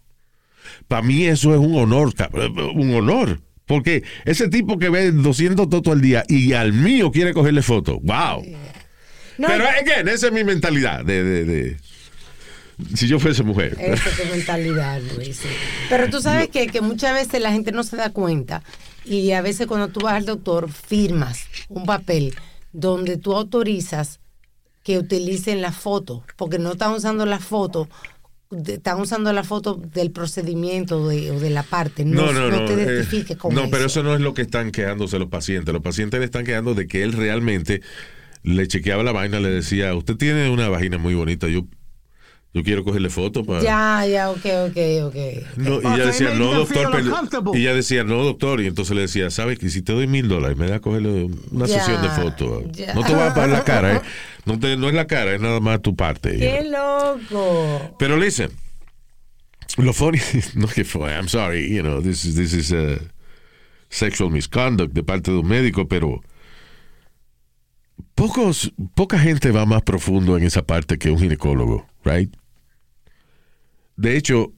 Para mí eso es un honor, cabrón, un honor. Porque ese tipo que ve 200 totos al día y al mío quiere cogerle foto, wow. No, Pero, again, esa es mi mentalidad de, de- de- si yo fuese mujer. Esa es tu mentalidad, Luis. sí. Pero tú sabes que, que muchas veces la gente no se da cuenta y a veces cuando tú vas al doctor firmas un papel donde tú autorizas que utilicen la foto, porque no están usando la foto, están usando la foto del procedimiento de- o de la parte, no, No, no, no. te eh, identifiques con no, eso. pero eso no es lo que están quejándose los pacientes. Los pacientes le están quejando de que él realmente le chequeaba la vaina, le decía, usted tiene una vagina muy bonita, yo, yo quiero cogerle foto para... Ya, ya, ok, ok, ok. No, y ella decía, no, doctor. feel pero-" uncomfortable. Y ella decía, no, doctor. Y entonces le decía, ¿sabes que si te doy mil dólares, me da a cogerle una Ya, sesión de fotos? ya. No te voy a pagar la cara, ¿eh? No, te- no es la cara, es nada más tu parte. ¡Qué loco! Pero listen, lo funny, no que fue, I'm sorry, you know, this is, this is uh, sexual misconduct de parte de un médico, pero pocos, poca gente va más profundo en esa parte que un ginecólogo, right? De hecho,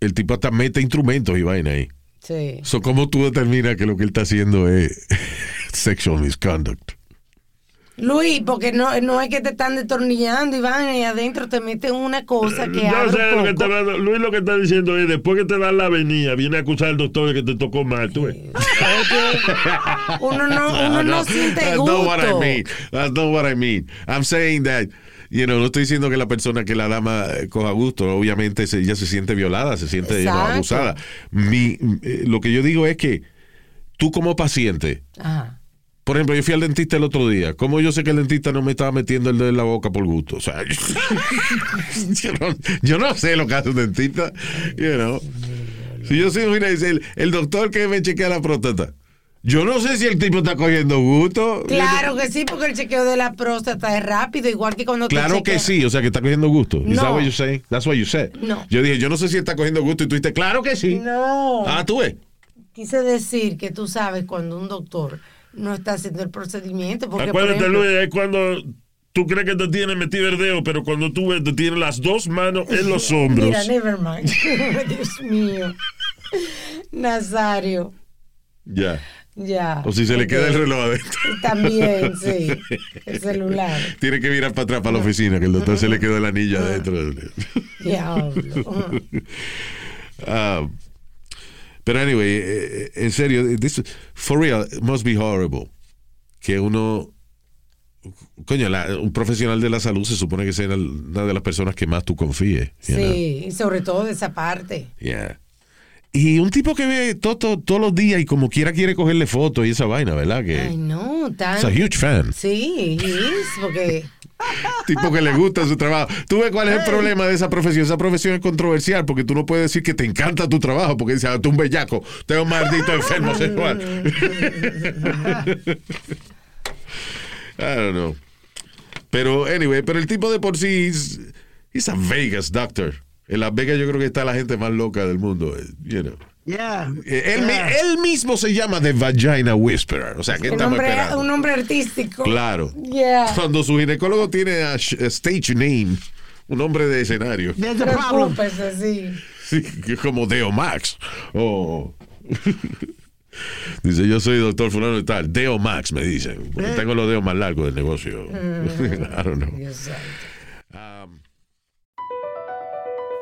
el tipo hasta mete instrumentos y vaina ahí. Sí. So, ¿Cómo tú determinas que lo que él está haciendo es sexual misconduct? Luis, porque no, no es que te están detornillando y van y adentro te meten una cosa que No abre sé lo que está. Luis lo que está diciendo es, después que te dan la avenida, viene a acusar al doctor de que te tocó mal, tú ves. Uno no, uno no siente That's gusto. not what I mean. That's not what I mean. I'm saying that, you know, no estoy diciendo que la persona, que la dama eh, coja gusto. Obviamente se- ella se siente violada, se siente you know, Exacto. abusada. Mi, eh, lo que yo digo es que tú como paciente, Ajá. por ejemplo, yo fui al dentista el otro día. ¿Cómo yo sé que el dentista no me estaba metiendo el dedo en la boca por gusto? O sea, yo, no, yo no sé lo que hace un dentista, you know. Si yo soy un el, el doctor que me chequea la próstata, yo no sé si el tipo está cogiendo gusto. Claro que sí, porque el chequeo de la próstata es rápido, igual que cuando te Claro que sí, o sea que está cogiendo gusto. Is that No. what you say? That's what you said. No. Yo dije, yo no sé si está cogiendo gusto y tú dijiste, claro que sí. No. Ah, tú ves. Quise decir que tú sabes cuando un doctor no está haciendo el procedimiento. Porque, por Acuérdate, ejemplo, Luis, es cuando tú crees que te tiene metido el dedo, pero cuando tú ves, te tiene las dos manos en los hombros. Mira, never mind. Dios mío. Nazario. Ya. Ya. O si se le queda el reloj adentro. También, sí. El celular. Tiene que mirar para atrás para la oficina, que el doctor se le quedó el anillo adentro. Diablo. Ah, pero anyway, eh, eh, en serio, this, for real, it must be horrible. Que uno, coño, la- un profesional de la salud se supone que sea una de las personas que más tú confíes. know? Sí, y sobre todo de esa parte. Yeah. Y un tipo que ve todo, todo- todos los días y como quiera quiere cogerle fotos y esa vaina, ¿verdad? Que Ay, no, tan. es a huge fan. Sí, he is, porque. tipo que le gusta su trabajo. ¿Tú ves cuál es el problema de esa profesión? Esa profesión es controversial porque tú no puedes decir que te encanta tu trabajo porque dices, ah, tú un bellaco, tú eres un maldito enfermo sexual. I don't know. Pero, anyway, pero el tipo de por sí, es he's a Vegas doctor. En Las Vegas yo creo que está la gente más loca del mundo, eh, you know. Yeah. Eh, Él, Yeah. él mismo se llama The Vagina Whisperer. O sea, ¿qué Un estamos nombre, esperando? un nombre artístico. Claro. Yeah. Cuando su ginecólogo tiene a, sh- a stage name, un nombre de escenario. Preocúpese, sí. sí, que es como Deo Max. O Dice, yo soy doctor fulano y tal. Deo Max, me dicen. Porque Eh. tengo los dedos más largos del negocio. Mm. I don't know. Dios santo.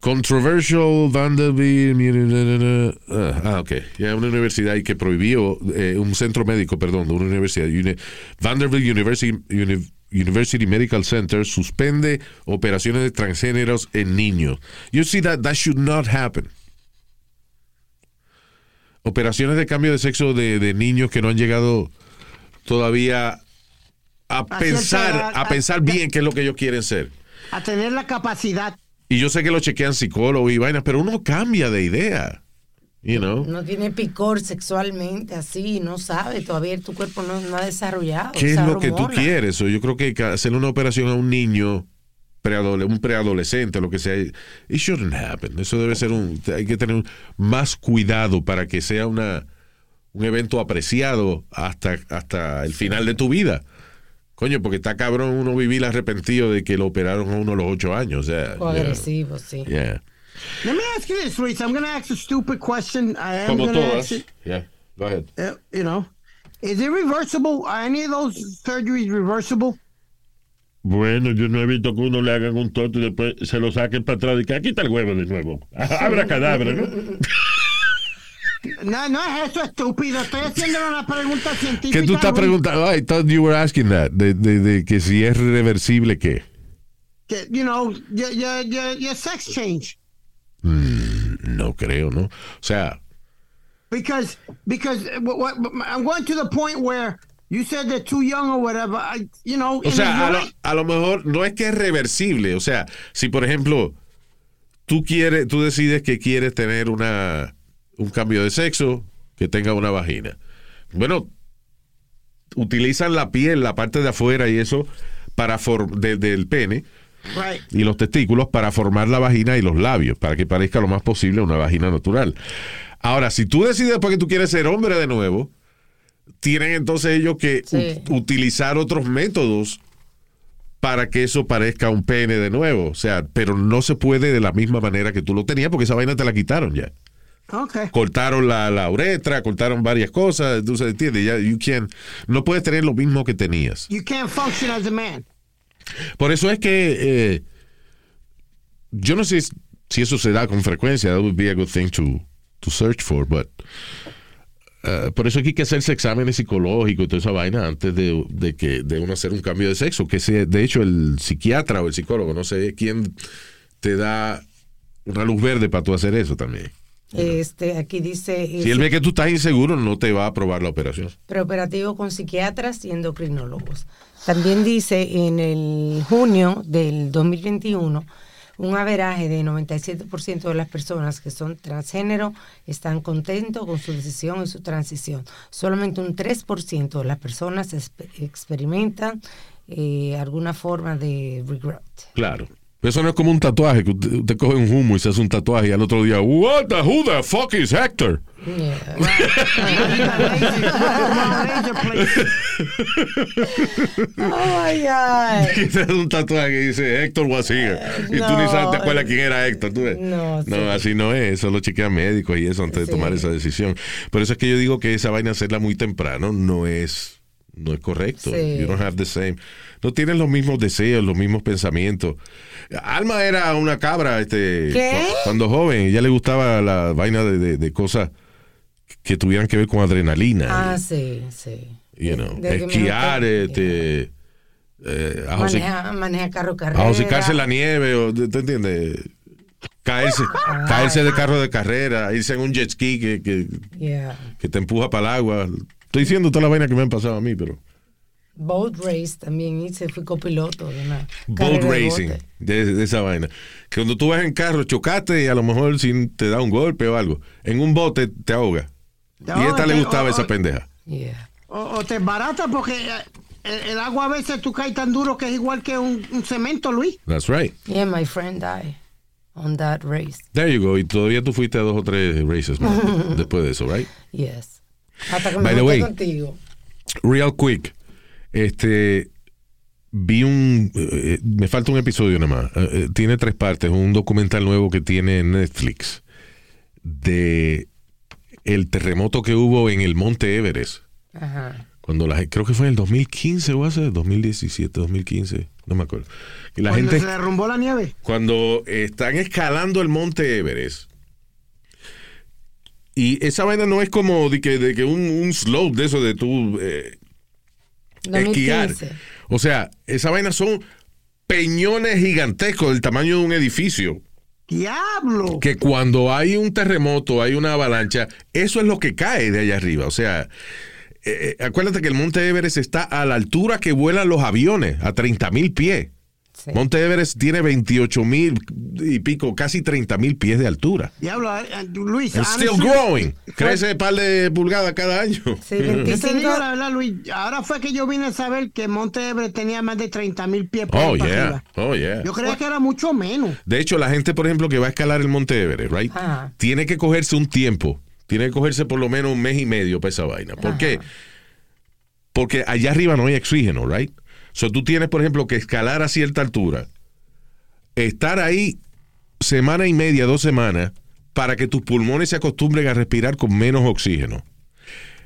Controversial Vanderbilt. Ah, ah, ok. Ya una universidad que prohibió, eh, un centro médico, perdón, de una universidad. Uni- Vanderbilt University, Uni- University Medical Center suspende operaciones de transgéneros en niños. You see that that should not happen. Operaciones de cambio de sexo de, de niños que no han llegado todavía a A pensar, cierta- a pensar bien qué es lo que ellos quieren ser. A tener la capacidad. Y yo sé que lo chequean psicólogos y vainas, pero uno cambia de idea. You know? No tiene picor sexualmente así, no sabe, todavía tu cuerpo no, no ha desarrollado. ¿Qué es lo que tú quieres? Yo creo que hacerle una operación a un niño, un preadolescente, lo que sea, it shouldn't happen. Eso debe ser un. Hay que tener más cuidado para que sea una, un evento apreciado hasta, hasta el final de tu vida. Coño, porque está cabrón uno vivir arrepentido de que lo operaron a uno a los ocho años. O sea, agresivo, sí. Yeah. Let me ask you this, Luis. I'm going to ask a stupid question. I am Como going to todas. ask. Yeah. Go ahead. Uh, you know, is it reversible? Are any of those surgeries reversible? Bueno, yo no he visto que uno le hagan un toto y después se lo saquen para atrás y que aquí está el huevo de nuevo. Abra cadabra, ¿no? No, no es eso, estúpido. Estoy haciendo una pregunta científica. ¿Qué tú estás preguntando? I thought you were asking that. De, de, de que si es reversible, ¿qué? que, You know, your, your, your, sex change. No creo, ¿no? O sea, Because, because what, going to the point where you said they're too young or whatever. I, you know, o sea a, lo, a lo mejor no es que es reversible. O sea, si por ejemplo tú quieres, tú decides que quieres tener una un cambio de sexo que tenga una vagina. Bueno, utilizan la piel, la parte de afuera y eso para de- del pene right. y los testículos para formar la vagina y los labios, para que parezca lo más posible una vagina natural. Ahora, si tú decides porque tú quieres ser hombre de nuevo, tienen entonces ellos que Sí. utilizar otros métodos para que eso parezca un pene de nuevo. O sea, pero no se puede de la misma manera que tú lo tenías porque esa vaina te la quitaron ya. Okay. Cortaron la, la uretra, cortaron varias cosas, entonces entiendes, ya you can't- no puedes tener lo mismo que tenías. You can't function as a man. Por eso es que eh, yo no sé si eso se da con frecuencia. That would be a good thing to, to search for, but uh, por eso hay que hacerse exámenes psicológicos y toda esa vaina antes de, de que de uno hacer un cambio de sexo. Que sea, de hecho, el psiquiatra o el psicólogo, no sé quién te da una luz verde para tú hacer eso también. Este, aquí dice Si él ve que tú estás inseguro, no te va a aprobar la operación. preoperativo con psiquiatras y endocrinólogos. También dice en el junio del 2021 un averaje de 97% de las personas que son transgénero están contentos con su decisión y su transición. Solamente un 3% de las personas experimentan eh, alguna forma de regret. Claro. Pero eso no es como un tatuaje, que usted, usted coge un humo y se hace un tatuaje y al otro día, what the, who the fuck is Hector? Yeah. Oh my God. Y te hace un tatuaje que dice Héctor was here. Y tú ni sabes, te acuerdas quién era Héctor. ¿tú ves? No, sí. así no es. Eso lo chequean médicos y eso antes de tomar esa decisión. Por eso es que yo digo que esa vaina hacerla muy temprano no es, no es correcto. Sí. You don't have the same. No tienes los mismos deseos, los mismos pensamientos. Alma era una cabra, este, cuando joven, ella le gustaba la vaina de, de- de cosas que tuvieran que ver con adrenalina. Ah, sí, sí. you know, esquiar, este, eh, Maneja, maneja carro carrera. ajosicarse la nieve, o, ¿tú entiendes? Caerse, Ah. caerse de carro de carrera, irse en un jet ski que, que, Yeah. que te empuja para el agua. Estoy diciendo toda la vaina que me han pasado a mí, pero. Boat race también hice, fui copiloto de una Boat de racing, bote. de, de esa vaina. Que cuando tú vas en carro, chocaste y a lo mejor sin te da un golpe o algo. En un bote te ahoga. Te y a esta le te- gustaba o- esa o- pendeja. Yeah. O, o te barata porque eh, el, el agua a veces tú caes tan duro que es igual que un, un cemento, Luis. That's right. Yeah, my friend died on that race. There you go. Y todavía tú fuiste a dos o tres races más después de eso, right? Yes. Hasta que me By the way. contigo. Real quick. Este. Vi un. eh, me falta un episodio nada más. Eh, eh, tiene tres partes. Un documental nuevo que tiene Netflix. De el terremoto que hubo en el Monte Everest. Ajá. Cuando la. Creo que fue en el 2015 o hace 2017, 2015. No me acuerdo. Y la Cuando gente. se derrumbó la nieve. Cuando están escalando el monte Everest. Y esa vaina no es como de que, de que un, un slope de eso de tú eh, esquiar. 2015. O sea, esa vaina son peñones gigantescos del tamaño de un edificio. ¡Diablo! Que cuando hay un terremoto, hay una avalancha, eso es lo que cae de allá arriba. O sea, eh, eh, acuérdate que el monte Everest está a la altura que vuelan los aviones, a 30 mil pies. Sí. Monte Everest tiene 28 mil y pico, casi 30 mil pies de altura. Diablo, eh, Luis. And still growing. Crece un par de pulgadas cada año. Sí, Yo te 25. digo la verdad, Luis. Ahora fue que yo vine a saber que Monte Everest tenía más de 30 mil pies por Oh, yeah. arriba. Oh, yeah. Yo creía que era mucho menos. De hecho, la gente, por ejemplo, que va a escalar el Monte Everest, right? Ajá. Tiene que cogerse un tiempo. Tiene que cogerse por lo menos un mes y medio para esa vaina. ¿Por qué? Porque allá arriba no hay oxígeno, right? So tú tienes, por ejemplo, que escalar a cierta altura, estar ahí semana y media, dos semanas, para que tus pulmones se acostumbren a respirar con menos oxígeno.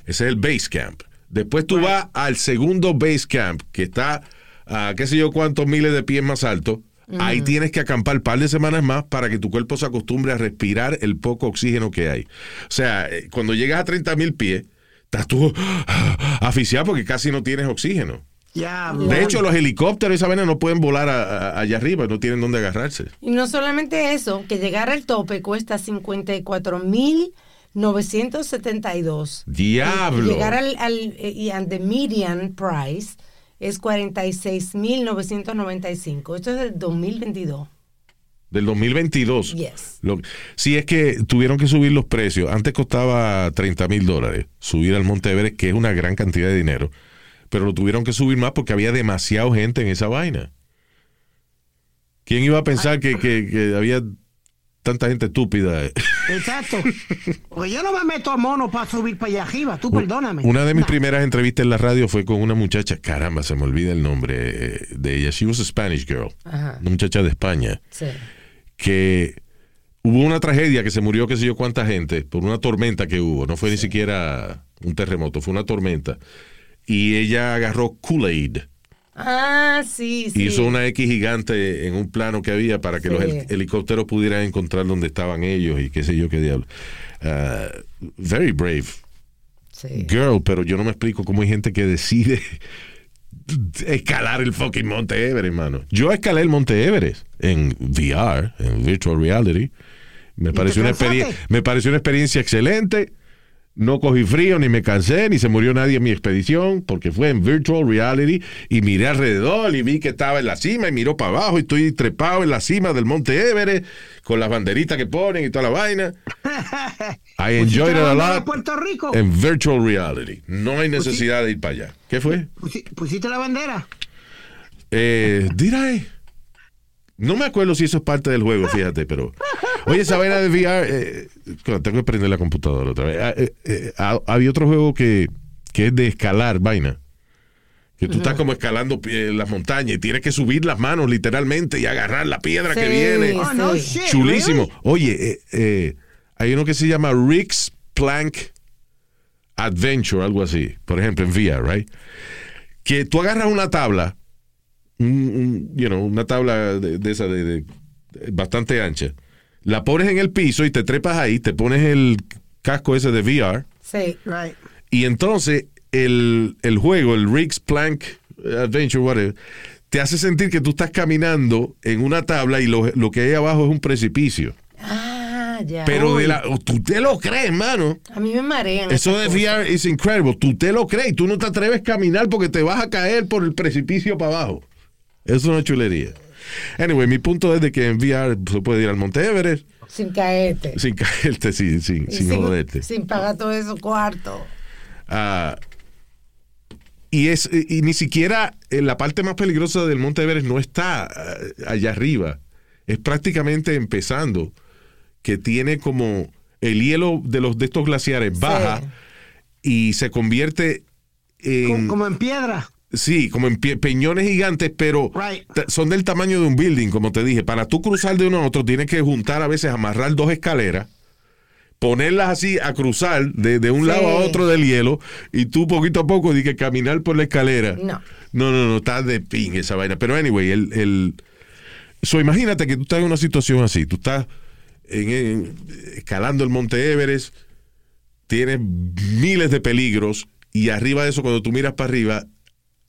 Ese es el base camp. Después tú vas al segundo base camp, que está a qué sé yo cuántos miles de pies más alto. Ahí tienes que acampar un par de semanas más para que tu cuerpo se acostumbre a respirar el poco oxígeno que hay. O sea, eh, cuando llegas a 30 mil pies, estás tú asfixiado porque casi no tienes oxígeno. Diablo. De hecho, los helicópteros, esa vaina, no pueden volar a- a- allá arriba, no tienen dónde agarrarse. Y no solamente eso, que llegar al tope cuesta 54.972. ¡Diablo! Y llegar al, al eh, y and the median price es 46.995. Esto es del 2022. Del 2022. Yes. Lo- sí, es que tuvieron que subir los precios. Antes costaba 30 mil dólares subir al Monte Everest, que es una gran cantidad de dinero. Pero lo tuvieron que subir más porque había demasiada gente en esa vaina. ¿Quién iba a pensar que, que- que había tanta gente estúpida? Exacto. Porque yo no me meto a mono para subir para allá arriba. Tú perdóname. Una de mis primeras entrevistas en la radio fue con una muchacha, caramba, se me olvida el nombre eh, de ella. She was a Spanish girl, Ajá. una muchacha de España. Sí. que hubo una tragedia que se murió qué sé yo cuánta gente por una tormenta que hubo. No fue ni siquiera un terremoto, fue una tormenta. Y ella agarró Kool-Aid. Ah, sí, sí. Hizo una X gigante en un plano que había para que Sí. los hel- helicópteros pudieran encontrar dónde estaban ellos y qué sé yo qué diablo. Ah, very brave Sí. girl, pero yo no me explico cómo hay gente que decide escalar el fucking Monte Everest, hermano. Yo escalé el Monte Everest en VR, en virtual reality. Me pareció, una me pareció una experiencia excelente. No cogí frío, ni me cansé, ni se murió nadie en mi expedición, porque fue en virtual reality y miré alrededor y vi que estaba en la cima y miró para abajo y estoy trepado en la cima del Monte Everest con las banderitas que ponen y toda la vaina. I enjoyed it a lot Puerto Rico? en virtual reality. No hay necesidad de ir para allá. ¿Qué fue? Pusi- ¿Pusiste la bandera? Eh, did I? No me acuerdo si eso es parte del juego, fíjate, pero. Oye, esa vaina de VR. eh, tengo que prender la computadora otra vez. Ah, eh, eh, ah, había otro juego que, que es de escalar, vaina. Que tú estás como escalando eh, las montañas y tienes que subir las manos literalmente y agarrar la piedra que viene. Oh, no shit. Chulísimo. really? Oye, eh, eh, hay uno que se llama Rick's Plank Adventure, algo así. Por ejemplo, en VR, right? que tú agarras una tabla, un- un- you know, una tabla de, de esa de- bastante ancha, la pones en el piso y te trepas ahí, te pones el casco ese de VR Sí. Right. y entonces el, el juego, el Rigs Plank Adventure, whatever, te hace sentir que tú estás caminando en una tabla y lo, lo que hay abajo es un precipicio. Ah, ya. Pero de la, tú te lo crees, mano. A mí me marean. Eso de. VR es incredible. Tú te lo crees. Tú no te atreves a caminar porque te vas a caer por el precipicio para abajo. Eso es una chulería. Anyway, mi punto es de que en VR se puede ir al Monte Everest Sin caerte. sin caerte, sin, sin, Y sin joderte. sin pagar todo eso cuarto. Ah, y, es, y ni siquiera en la parte más peligrosa del Monte Everest no está ah, allá arriba. Es prácticamente empezando, que tiene como el hielo de los de estos glaciares baja y se convierte en Como, como en piedra. Sí, como en pie- peñones gigantes, pero Right. son del tamaño de un building, como te dije. Para tú cruzar de uno a otro tienes que juntar a veces amarrar dos escaleras ponerlas así a cruzar de, de un Sí. lado a otro del hielo y tú poquito a poco di que caminar por la escalera. No. No, no, no, está de pin esa vaina. Pero anyway, el, el so, imagínate que tú estás en una situación así, tú estás en- en- escalando el Monte Everest, tienes miles de peligros y arriba de eso cuando tú miras para arriba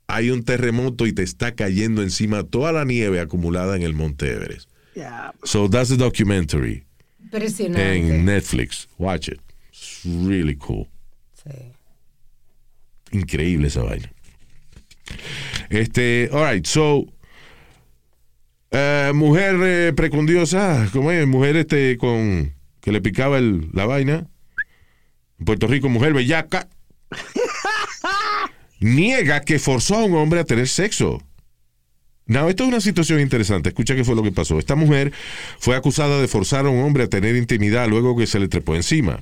hay un terremoto y te está cayendo encima toda la nieve acumulada en el Monte Everest. Yeah. So that's the documentary Impresionante. en Netflix. Watch it. It's really cool. Sí. Increíble esa vaina. Este, all right, so eh, mujer eh, precundiosa, ¿cómo es? Mujer este con que le picaba el- la vaina. En Puerto Rico, mujer bellaca. Niega que forzó a un hombre a tener sexo. No, esto es una situación interesante. Escucha qué fue lo que pasó. Esta mujer fue acusada de forzar a un hombre a tener intimidad luego que se le trepó encima.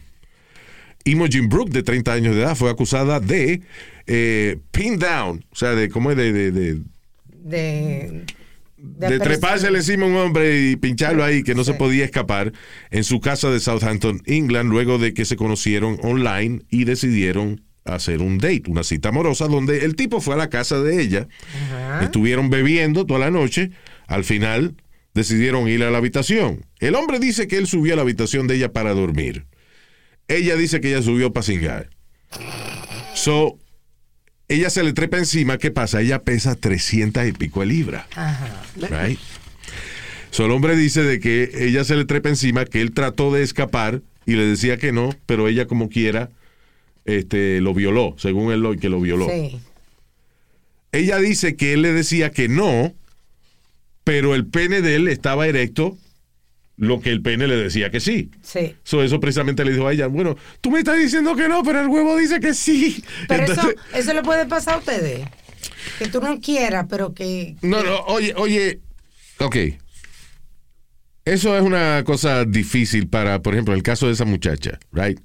Imogen Brooke, de 30 años de edad, fue acusada de eh, pin down, o sea, de cómo es de, de, de, De, de trepársele encima a un hombre y pincharlo ahí, que no se podía escapar, en su casa de Southampton, England, luego de que se conocieron online y decidieron hacer un date, una cita amorosa, donde el tipo fue a la casa de ella, estuvieron bebiendo toda la noche, al final decidieron ir a la habitación. El hombre dice que él subió a la habitación de ella para dormir. Ella dice que ella subió para cingar. So, ella se le trepa encima, ¿qué pasa? Ella pesa 300 y pico de libras. Ajá. Right? So, el hombre dice de que ella se le trepa encima, que él trató de escapar y le decía que no, pero ella como quiera este, lo violó, según él lo, que lo violó. Sí. Ella dice que él le decía que no, pero el pene de él estaba erecto, lo que el pene le decía que sí. Sí. So, eso precisamente le dijo a ella, bueno, tú me estás diciendo que no, pero el huevo dice que sí. Pero Entonces- eso, eso le puede pasar a ustedes. Que tú no quieras, pero que. No, no, oye, oye, ok. Eso es una cosa difícil para, por ejemplo, el caso de esa muchacha, right?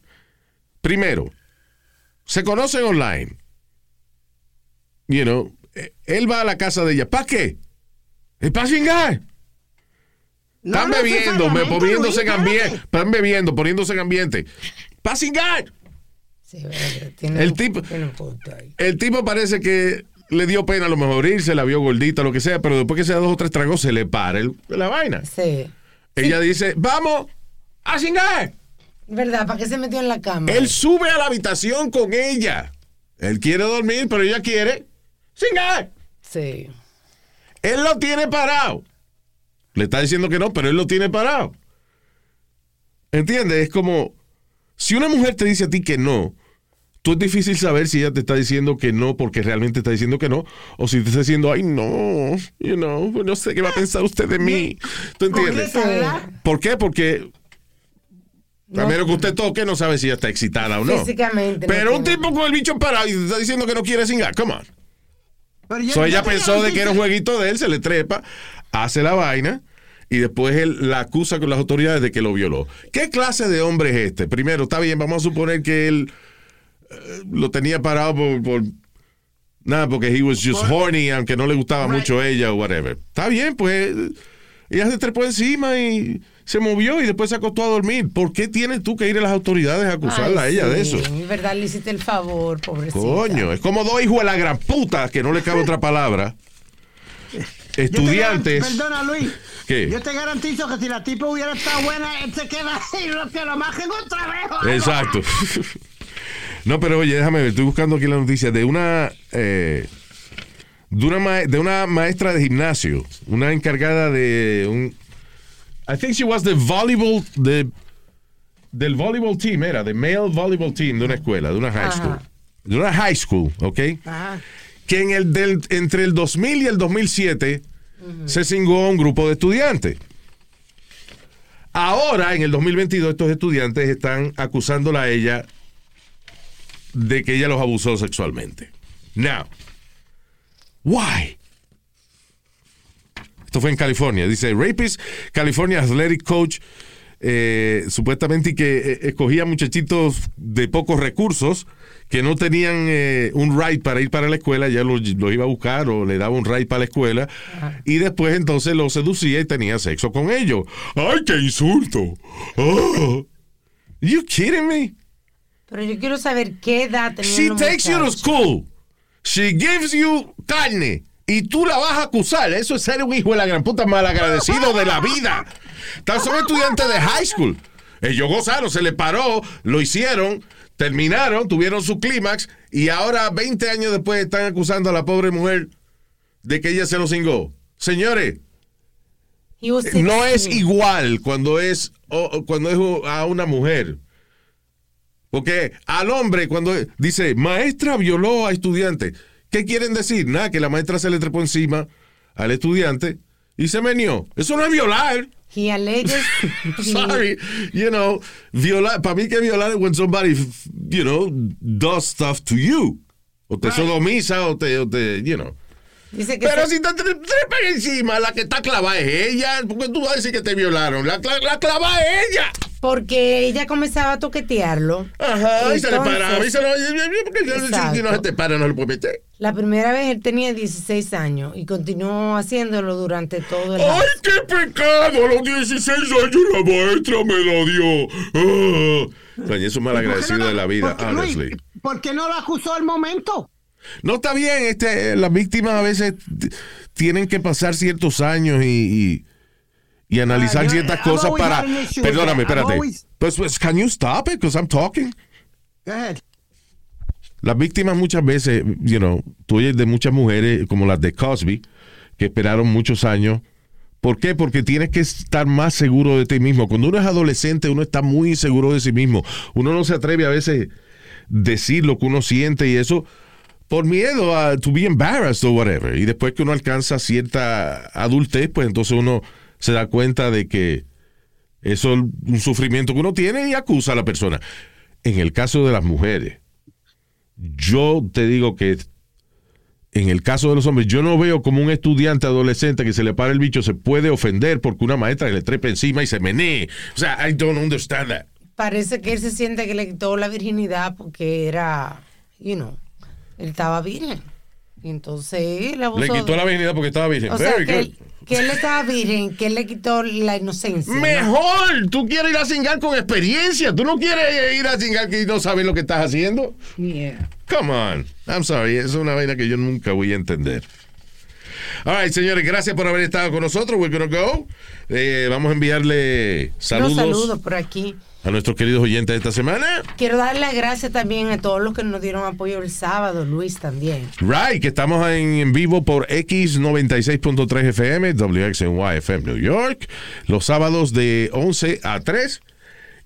Primero, se conocen online. You know, eh, él va a la casa de ella. ¿Para qué? Es para chingar. No Están bebiendo, me- poniéndose en ambiente. Están bebiendo, poniéndose en ambiente. ¡Para cingar! Sí, tiene El un- tipo- tiene un punto ahí. El tipo parece que le dio pena a lo mejor irse, la vio gordita, lo que sea, pero después que se da dos o tres tragos, se le para el- la vaina. Sí. Ella dice, vamos a cingar. ¿Verdad? ¿Para qué se metió en la cama? Él sube a la habitación con ella. Él quiere dormir, pero ella quiere cingar. Sí. Él lo tiene parado. Le está diciendo que no, pero él lo tiene parado. ¿Entiendes? Es como, si una mujer te dice a ti que no, tú es difícil saber si ella te está diciendo que no porque realmente está diciendo que no, o si te está diciendo, ay, no, you know, no sé qué va a pensar usted de mí. ¿Tú entiendes? ¿Por qué? Porque a menos que usted toque, no sabe si ella está excitada o no. Físicamente. no Pero un tipo con el bicho parado y está diciendo que no quiere cingar, come on. Pero yo- So, yo ella pensó de que era un jueguito de él, se le trepa, hace la vaina y después él la acusa con las autoridades de que lo violó. ¿Qué clase de hombre es este? Primero, está bien, vamos a suponer que él eh, lo tenía parado por, por- nada, porque he was just horny, aunque no le gustaba Right. mucho ella o whatever. Está bien, pues ella se trepó encima y se movió y después se acostó a dormir. ¿Por qué tienes tú que ir a las autoridades a acusarla Ay, a ella de eso? En verdad le hiciste el favor, pobrecita. Coño, es como dos hijos de la gran puta, que no le cabe otra palabra. Estudiantes. Te perdona, Luis. ¿Qué? Yo te garantizo que si la tipa hubiera estado buena, se queda y lo que lo majen otra vez. Exacto. No, pero oye, déjame ver, estoy buscando aquí la noticia de una eh, de una de una maestra de gimnasio, una encargada de un I think she was the volleyball de del volleyball team era, de male volleyball team de una escuela, de una high Ajá. school. De una high school, ¿ok? Ajá. Que en el del, entre el 2000 y el 2007 se cingó a un grupo de estudiantes. Ahora, en el 2022, estos estudiantes están acusándola a ella de que ella los abusó sexualmente. Now, why? Esto fue en California. Dice, rapist, California Athletic Coach, eh, supuestamente que eh, escogía muchachitos de pocos recursos que no tenían eh, un ride para ir para la escuela, ya los, los iba a buscar o le daba un ride para la escuela y después entonces los seducía y tenía sexo con ellos. ¡Ay, qué insulto! Oh. You kidding me? Pero yo quiero saber qué edad tenía She takes you to school. She gives you carne. Y tú la vas a acusar. Eso es ser un hijo de la gran puta malagradecido de la vida. Tan son estudiantes de high school. Ellos gozaron, se le paró, lo hicieron, terminaron, tuvieron su clímax y ahora, 20 años después, están acusando a la pobre mujer de que ella se lo cingó. Señores, no es 16. igual cuando es o- cuando es a una mujer. Porque al hombre cuando dice maestra violó a estudiante, ¿qué quieren decir? Nada, que la maestra se le trepó encima al estudiante y se menió. Eso no es violar. He alleges. Sorry, you know, violar, para mí que violar es when somebody, you know, does stuff to you. O te sodomiza o te, o te, you know. Dice que Pero se- si te tre- trepan encima, la que está clavada es ella. Porque tú vas a decir que te violaron. La, cla- la clavada es ella. Porque ella comenzaba a toquetearlo. Ajá, y se le paraba. Y se lo, porque si no se te para, no lo puede meter. La primera vez él tenía 16 años y continuó haciéndolo durante todo el ¡Ay, año. qué pecado! A los 16 años la maestra me lo dio. Ah. Coño, eso es malagradecido de la vida, ¿Por qué no- honestly. ¿Por qué no lo acusó al momento? No está bien, este, las víctimas a veces tienen que pasar ciertos años y, y, y analizar ciertas cosas para... Perdóname, espérate. always- Pues, pues, can you stop it? Because I'm talking. Go ahead. Las víctimas muchas veces, you know, tú oyes de muchas mujeres como las de Cosby, que esperaron muchos años. ¿Por qué? Porque tienes que estar más seguro de ti mismo. Cuando uno es adolescente, uno está muy inseguro de sí mismo. Uno no se atreve a veces decir lo que uno siente y eso por miedo a to be embarrassed o whatever. Y después que uno alcanza cierta adultez, pues entonces uno se da cuenta de que eso es un sufrimiento que uno tiene y acusa a la persona. En el caso de las mujeres, yo te digo que en el caso de los hombres, yo no veo como un estudiante adolescente que se le para el bicho se puede ofender porque una maestra le trepa encima y se menee. O sea, I don't understand that. Parece que él se siente que le quitó la virginidad porque era, you know, él estaba virgen. Y entonces. Le quitó la virginidad porque estaba virgen. O sea, Very que él, que él estaba virgen, que él le quitó la inocencia. ¿no? Mejor, tú quieres ir a cingar con experiencia. Tú no quieres ir a cingar que no sabes lo que estás haciendo. Yeah. Come on. I'm sorry. Es una vaina que yo nunca voy a entender. All right, señores, gracias por haber estado con nosotros. We're gonna go. Eh, vamos a enviarle saludos, Unos saludos por aquí. A nuestros queridos oyentes de esta semana. Quiero darle las gracias también a todos los que nos dieron apoyo el sábado, Luis también. Right, que estamos en, en vivo por X96.3 FM, WXNY FM New York, los sábados de 11 a 3.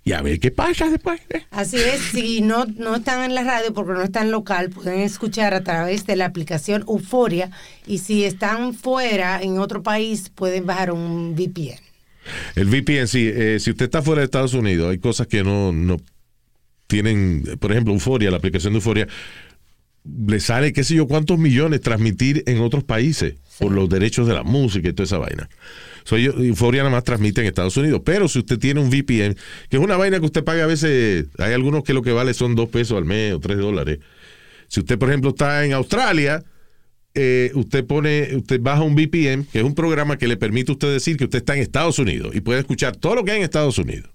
Y a ver qué pasa después. eh. Así es, si no, no están en la radio porque no están local, pueden escuchar a través de la aplicación Euforia y si están fuera en otro país pueden bajar un VPN. El VPN, sí, eh, si usted está fuera de Estados Unidos, hay cosas que no, no tienen, por ejemplo, Euforia, la aplicación de Euforia, le sale qué sé yo cuántos millones transmitir en otros países por los derechos de la música y toda esa vaina. So, Euforia nada más transmite en Estados Unidos, pero si usted tiene un VPN, que es una vaina que usted paga a veces, hay algunos que lo que vale son dos pesos al mes o tres dólares. Si usted, por ejemplo, está en Australia, eh, usted pone, usted baja un VPN, que es un programa que le permite a usted decir que usted está en Estados Unidos y puede escuchar todo lo que hay en Estados Unidos.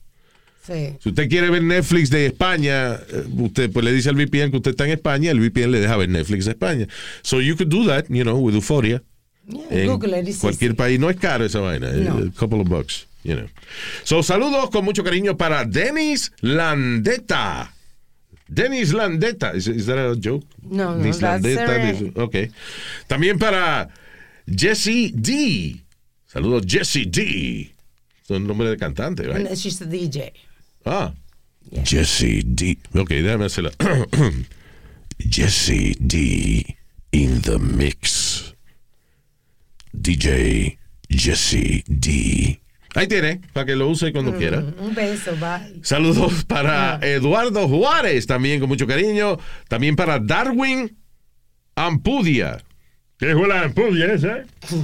Sí. Si usted quiere ver Netflix de España, eh, usted pues le dice al VPN que usted está en España, el VPN le deja ver Netflix de España. So you could do that, you know, with Euphoria. Yeah, en Google cualquier país. No es caro esa vaina, No. a couple of bucks, you know. So saludos con mucho cariño para Denis Landeta. Denis Landeta, is, is that a joke? No, no, serious. Denis- ok. También para Jesse D. Saludos Jesse D. Son nombre de cantante, right? She's a DJ. Ah. Jesse D. Ok, déjame hacerla. Jesse D. In the mix. DJ Jesse D. Ahí tiene, para que lo use cuando quiera. Un beso, bye. Saludos para Eduardo Juárez, también con mucho cariño. También para Darwin Ampudia. ¿Qué fue la ampudia esa?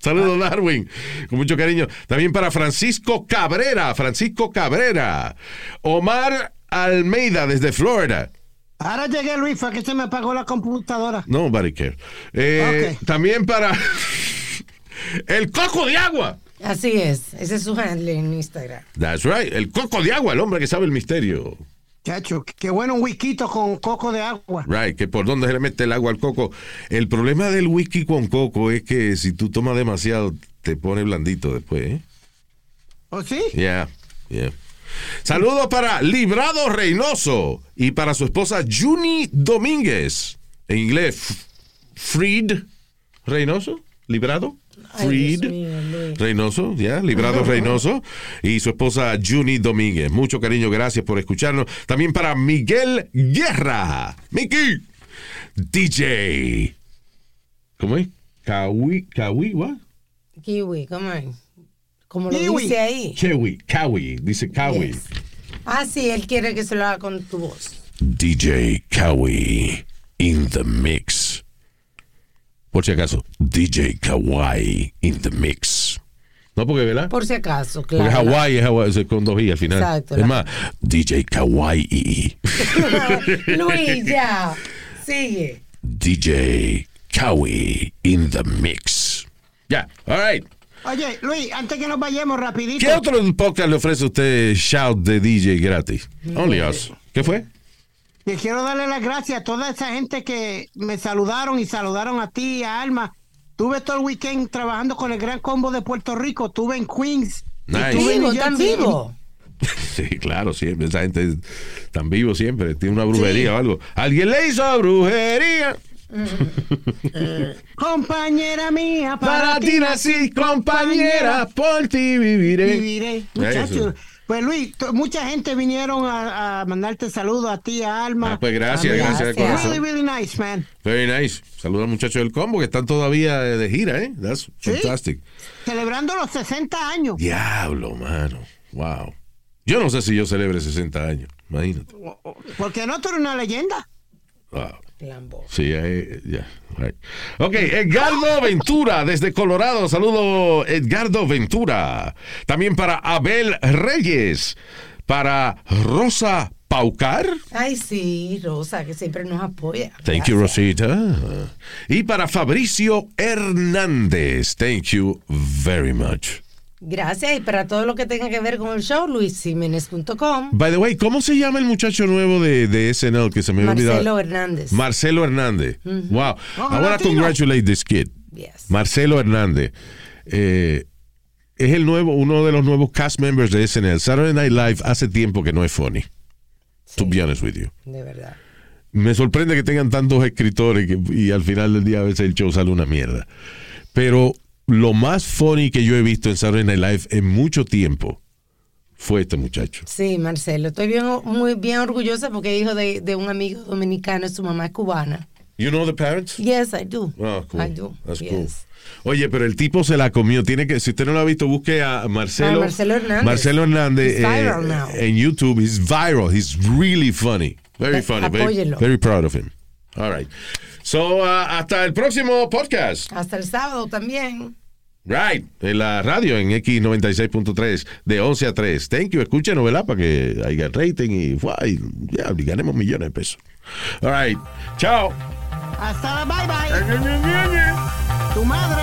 Saludos, Darwin, con mucho cariño. También para Francisco Cabrera, Francisco Cabrera. Omar Almeida, desde Florida. Ahora llegué, Luis, fue que se me apagó la computadora. Nobody cares. Eh, Ok. También para el coco de agua. Así es. Ese es su handle en Instagram. That's right. El coco de agua, el hombre que sabe el misterio. Chacho, qué bueno un whisky con coco de agua. Right, que por dónde se le mete el agua al coco. El problema del whisky con coco es que si tú tomas demasiado, te pone blandito después, ¿eh? ¿O sí? Yeah, yeah. Saludos para Librado Reynoso y para su esposa Juni Domínguez. En inglés, F- Freed Reynoso. ¿Librado? Mío, Luis. Reynoso, ya, Librado Reynoso. Y su esposa Juni Domínguez. Mucho cariño, gracias por escucharnos. También para Miguel Guerra. Miki. DJ. ¿Cómo es? Kawi, Kawi, what? Kiwi, ¿cómo es? Como lo Kiwi. dice ahí. Kawi, Kawi, dice Kawi. Yes. Ah, sí, él quiere que se lo haga con tu voz. DJ Kawi in the mix. Por si acaso, DJ Kawaii in the mix. No, porque, ¿verdad? Por si acaso, Porque claro. Hawaii es Hawaii, es con dos i al final. Exacto, Es más, DJ Kawaii. Luis, ya. Sigue. DJ Kawi in the mix. Ya, all right. Oye, Luis, antes que nos vayamos rapidito. ¿Qué otro podcast le ofrece a usted shout de DJ gratis? Only us. ¿Qué fue? Que quiero darle las gracias a toda esa gente que me saludaron y saludaron a ti, a Alma. Tuve todo el weekend trabajando con el Gran Combo de Puerto Rico. Tuve en Queens. y Nice. tuve en Vivo, tan vivo. Sí, claro, siempre. Esa gente es tan vivo siempre. Tiene una brujería o algo. ¿Alguien le hizo brujería? Compañera mía, Para ti nací, compañera, por ti viviré. Viviré. Muchachos. Pues Luis, mucha gente vinieron a, a mandarte saludos a ti, a Alma. Ah, pues gracias, gracias de gracias. corazón. Really, really nice, man. Very nice. Saludos al muchacho del combo que están todavía de gira, ¿eh? That's Sí. fantastic. Celebrando los 60 años. Diablo, mano. Wow. Yo no sé si yo celebre 60 años. Imagínate. Porque no tú eres una leyenda. Wow. Lambo. Sí, ya. right. Ok, Edgardo Ventura desde Colorado. Saludo, Edgardo Ventura. También para Abel Reyes. Para Rosa Paucar. Ay, sí, Rosa, que siempre nos apoya. Thank you. Rosita. Y para Fabricio Hernández. Thank you very much. Gracias. Y para todo lo que tenga que ver con el show, luisimenez.com. By the way, ¿cómo se llama el muchacho nuevo de, de SNL que se me olvidado? Marcelo Hernández. Marcelo Hernández. Wow. I want to congratulate this kid. Yes. Marcelo Hernández. Eh, es el nuevo, uno de los nuevos cast members de SNL. Saturday Night Live hace tiempo que no es funny. To be honest with you. De verdad. Me sorprende que tengan tantos escritores que- y al final del día a veces el show sale una mierda. Pero lo más funny que yo he visto en Saturday Night Live en mucho tiempo fue este muchacho. Sí, Marcelo. Estoy bien, muy bien orgullosa porque es hijo de, de un amigo dominicano y su mamá es cubana. You know the parents? Yes, I do. Oh, cool. I do. That's yes. cool. Oye, pero el tipo se la comió. Tiene que, si usted no lo ha visto, busque a Marcelo. Ah, Marcelo Hernández. Marcelo Hernández, He's viral eh, now. en YouTube. He's viral. He's really funny. Very Eh, funny. Very, apóyelo. very proud of him. All right. So, uh, hasta el próximo podcast. Hasta el sábado también. Right. En la radio, en X96.3, de 11 a 3. Thank you. Escúchenos, ¿verdad? Para que haya rating y, guay, ya, ganemos millones de pesos. All right. Chao. Hasta la bye bye. Tu madre.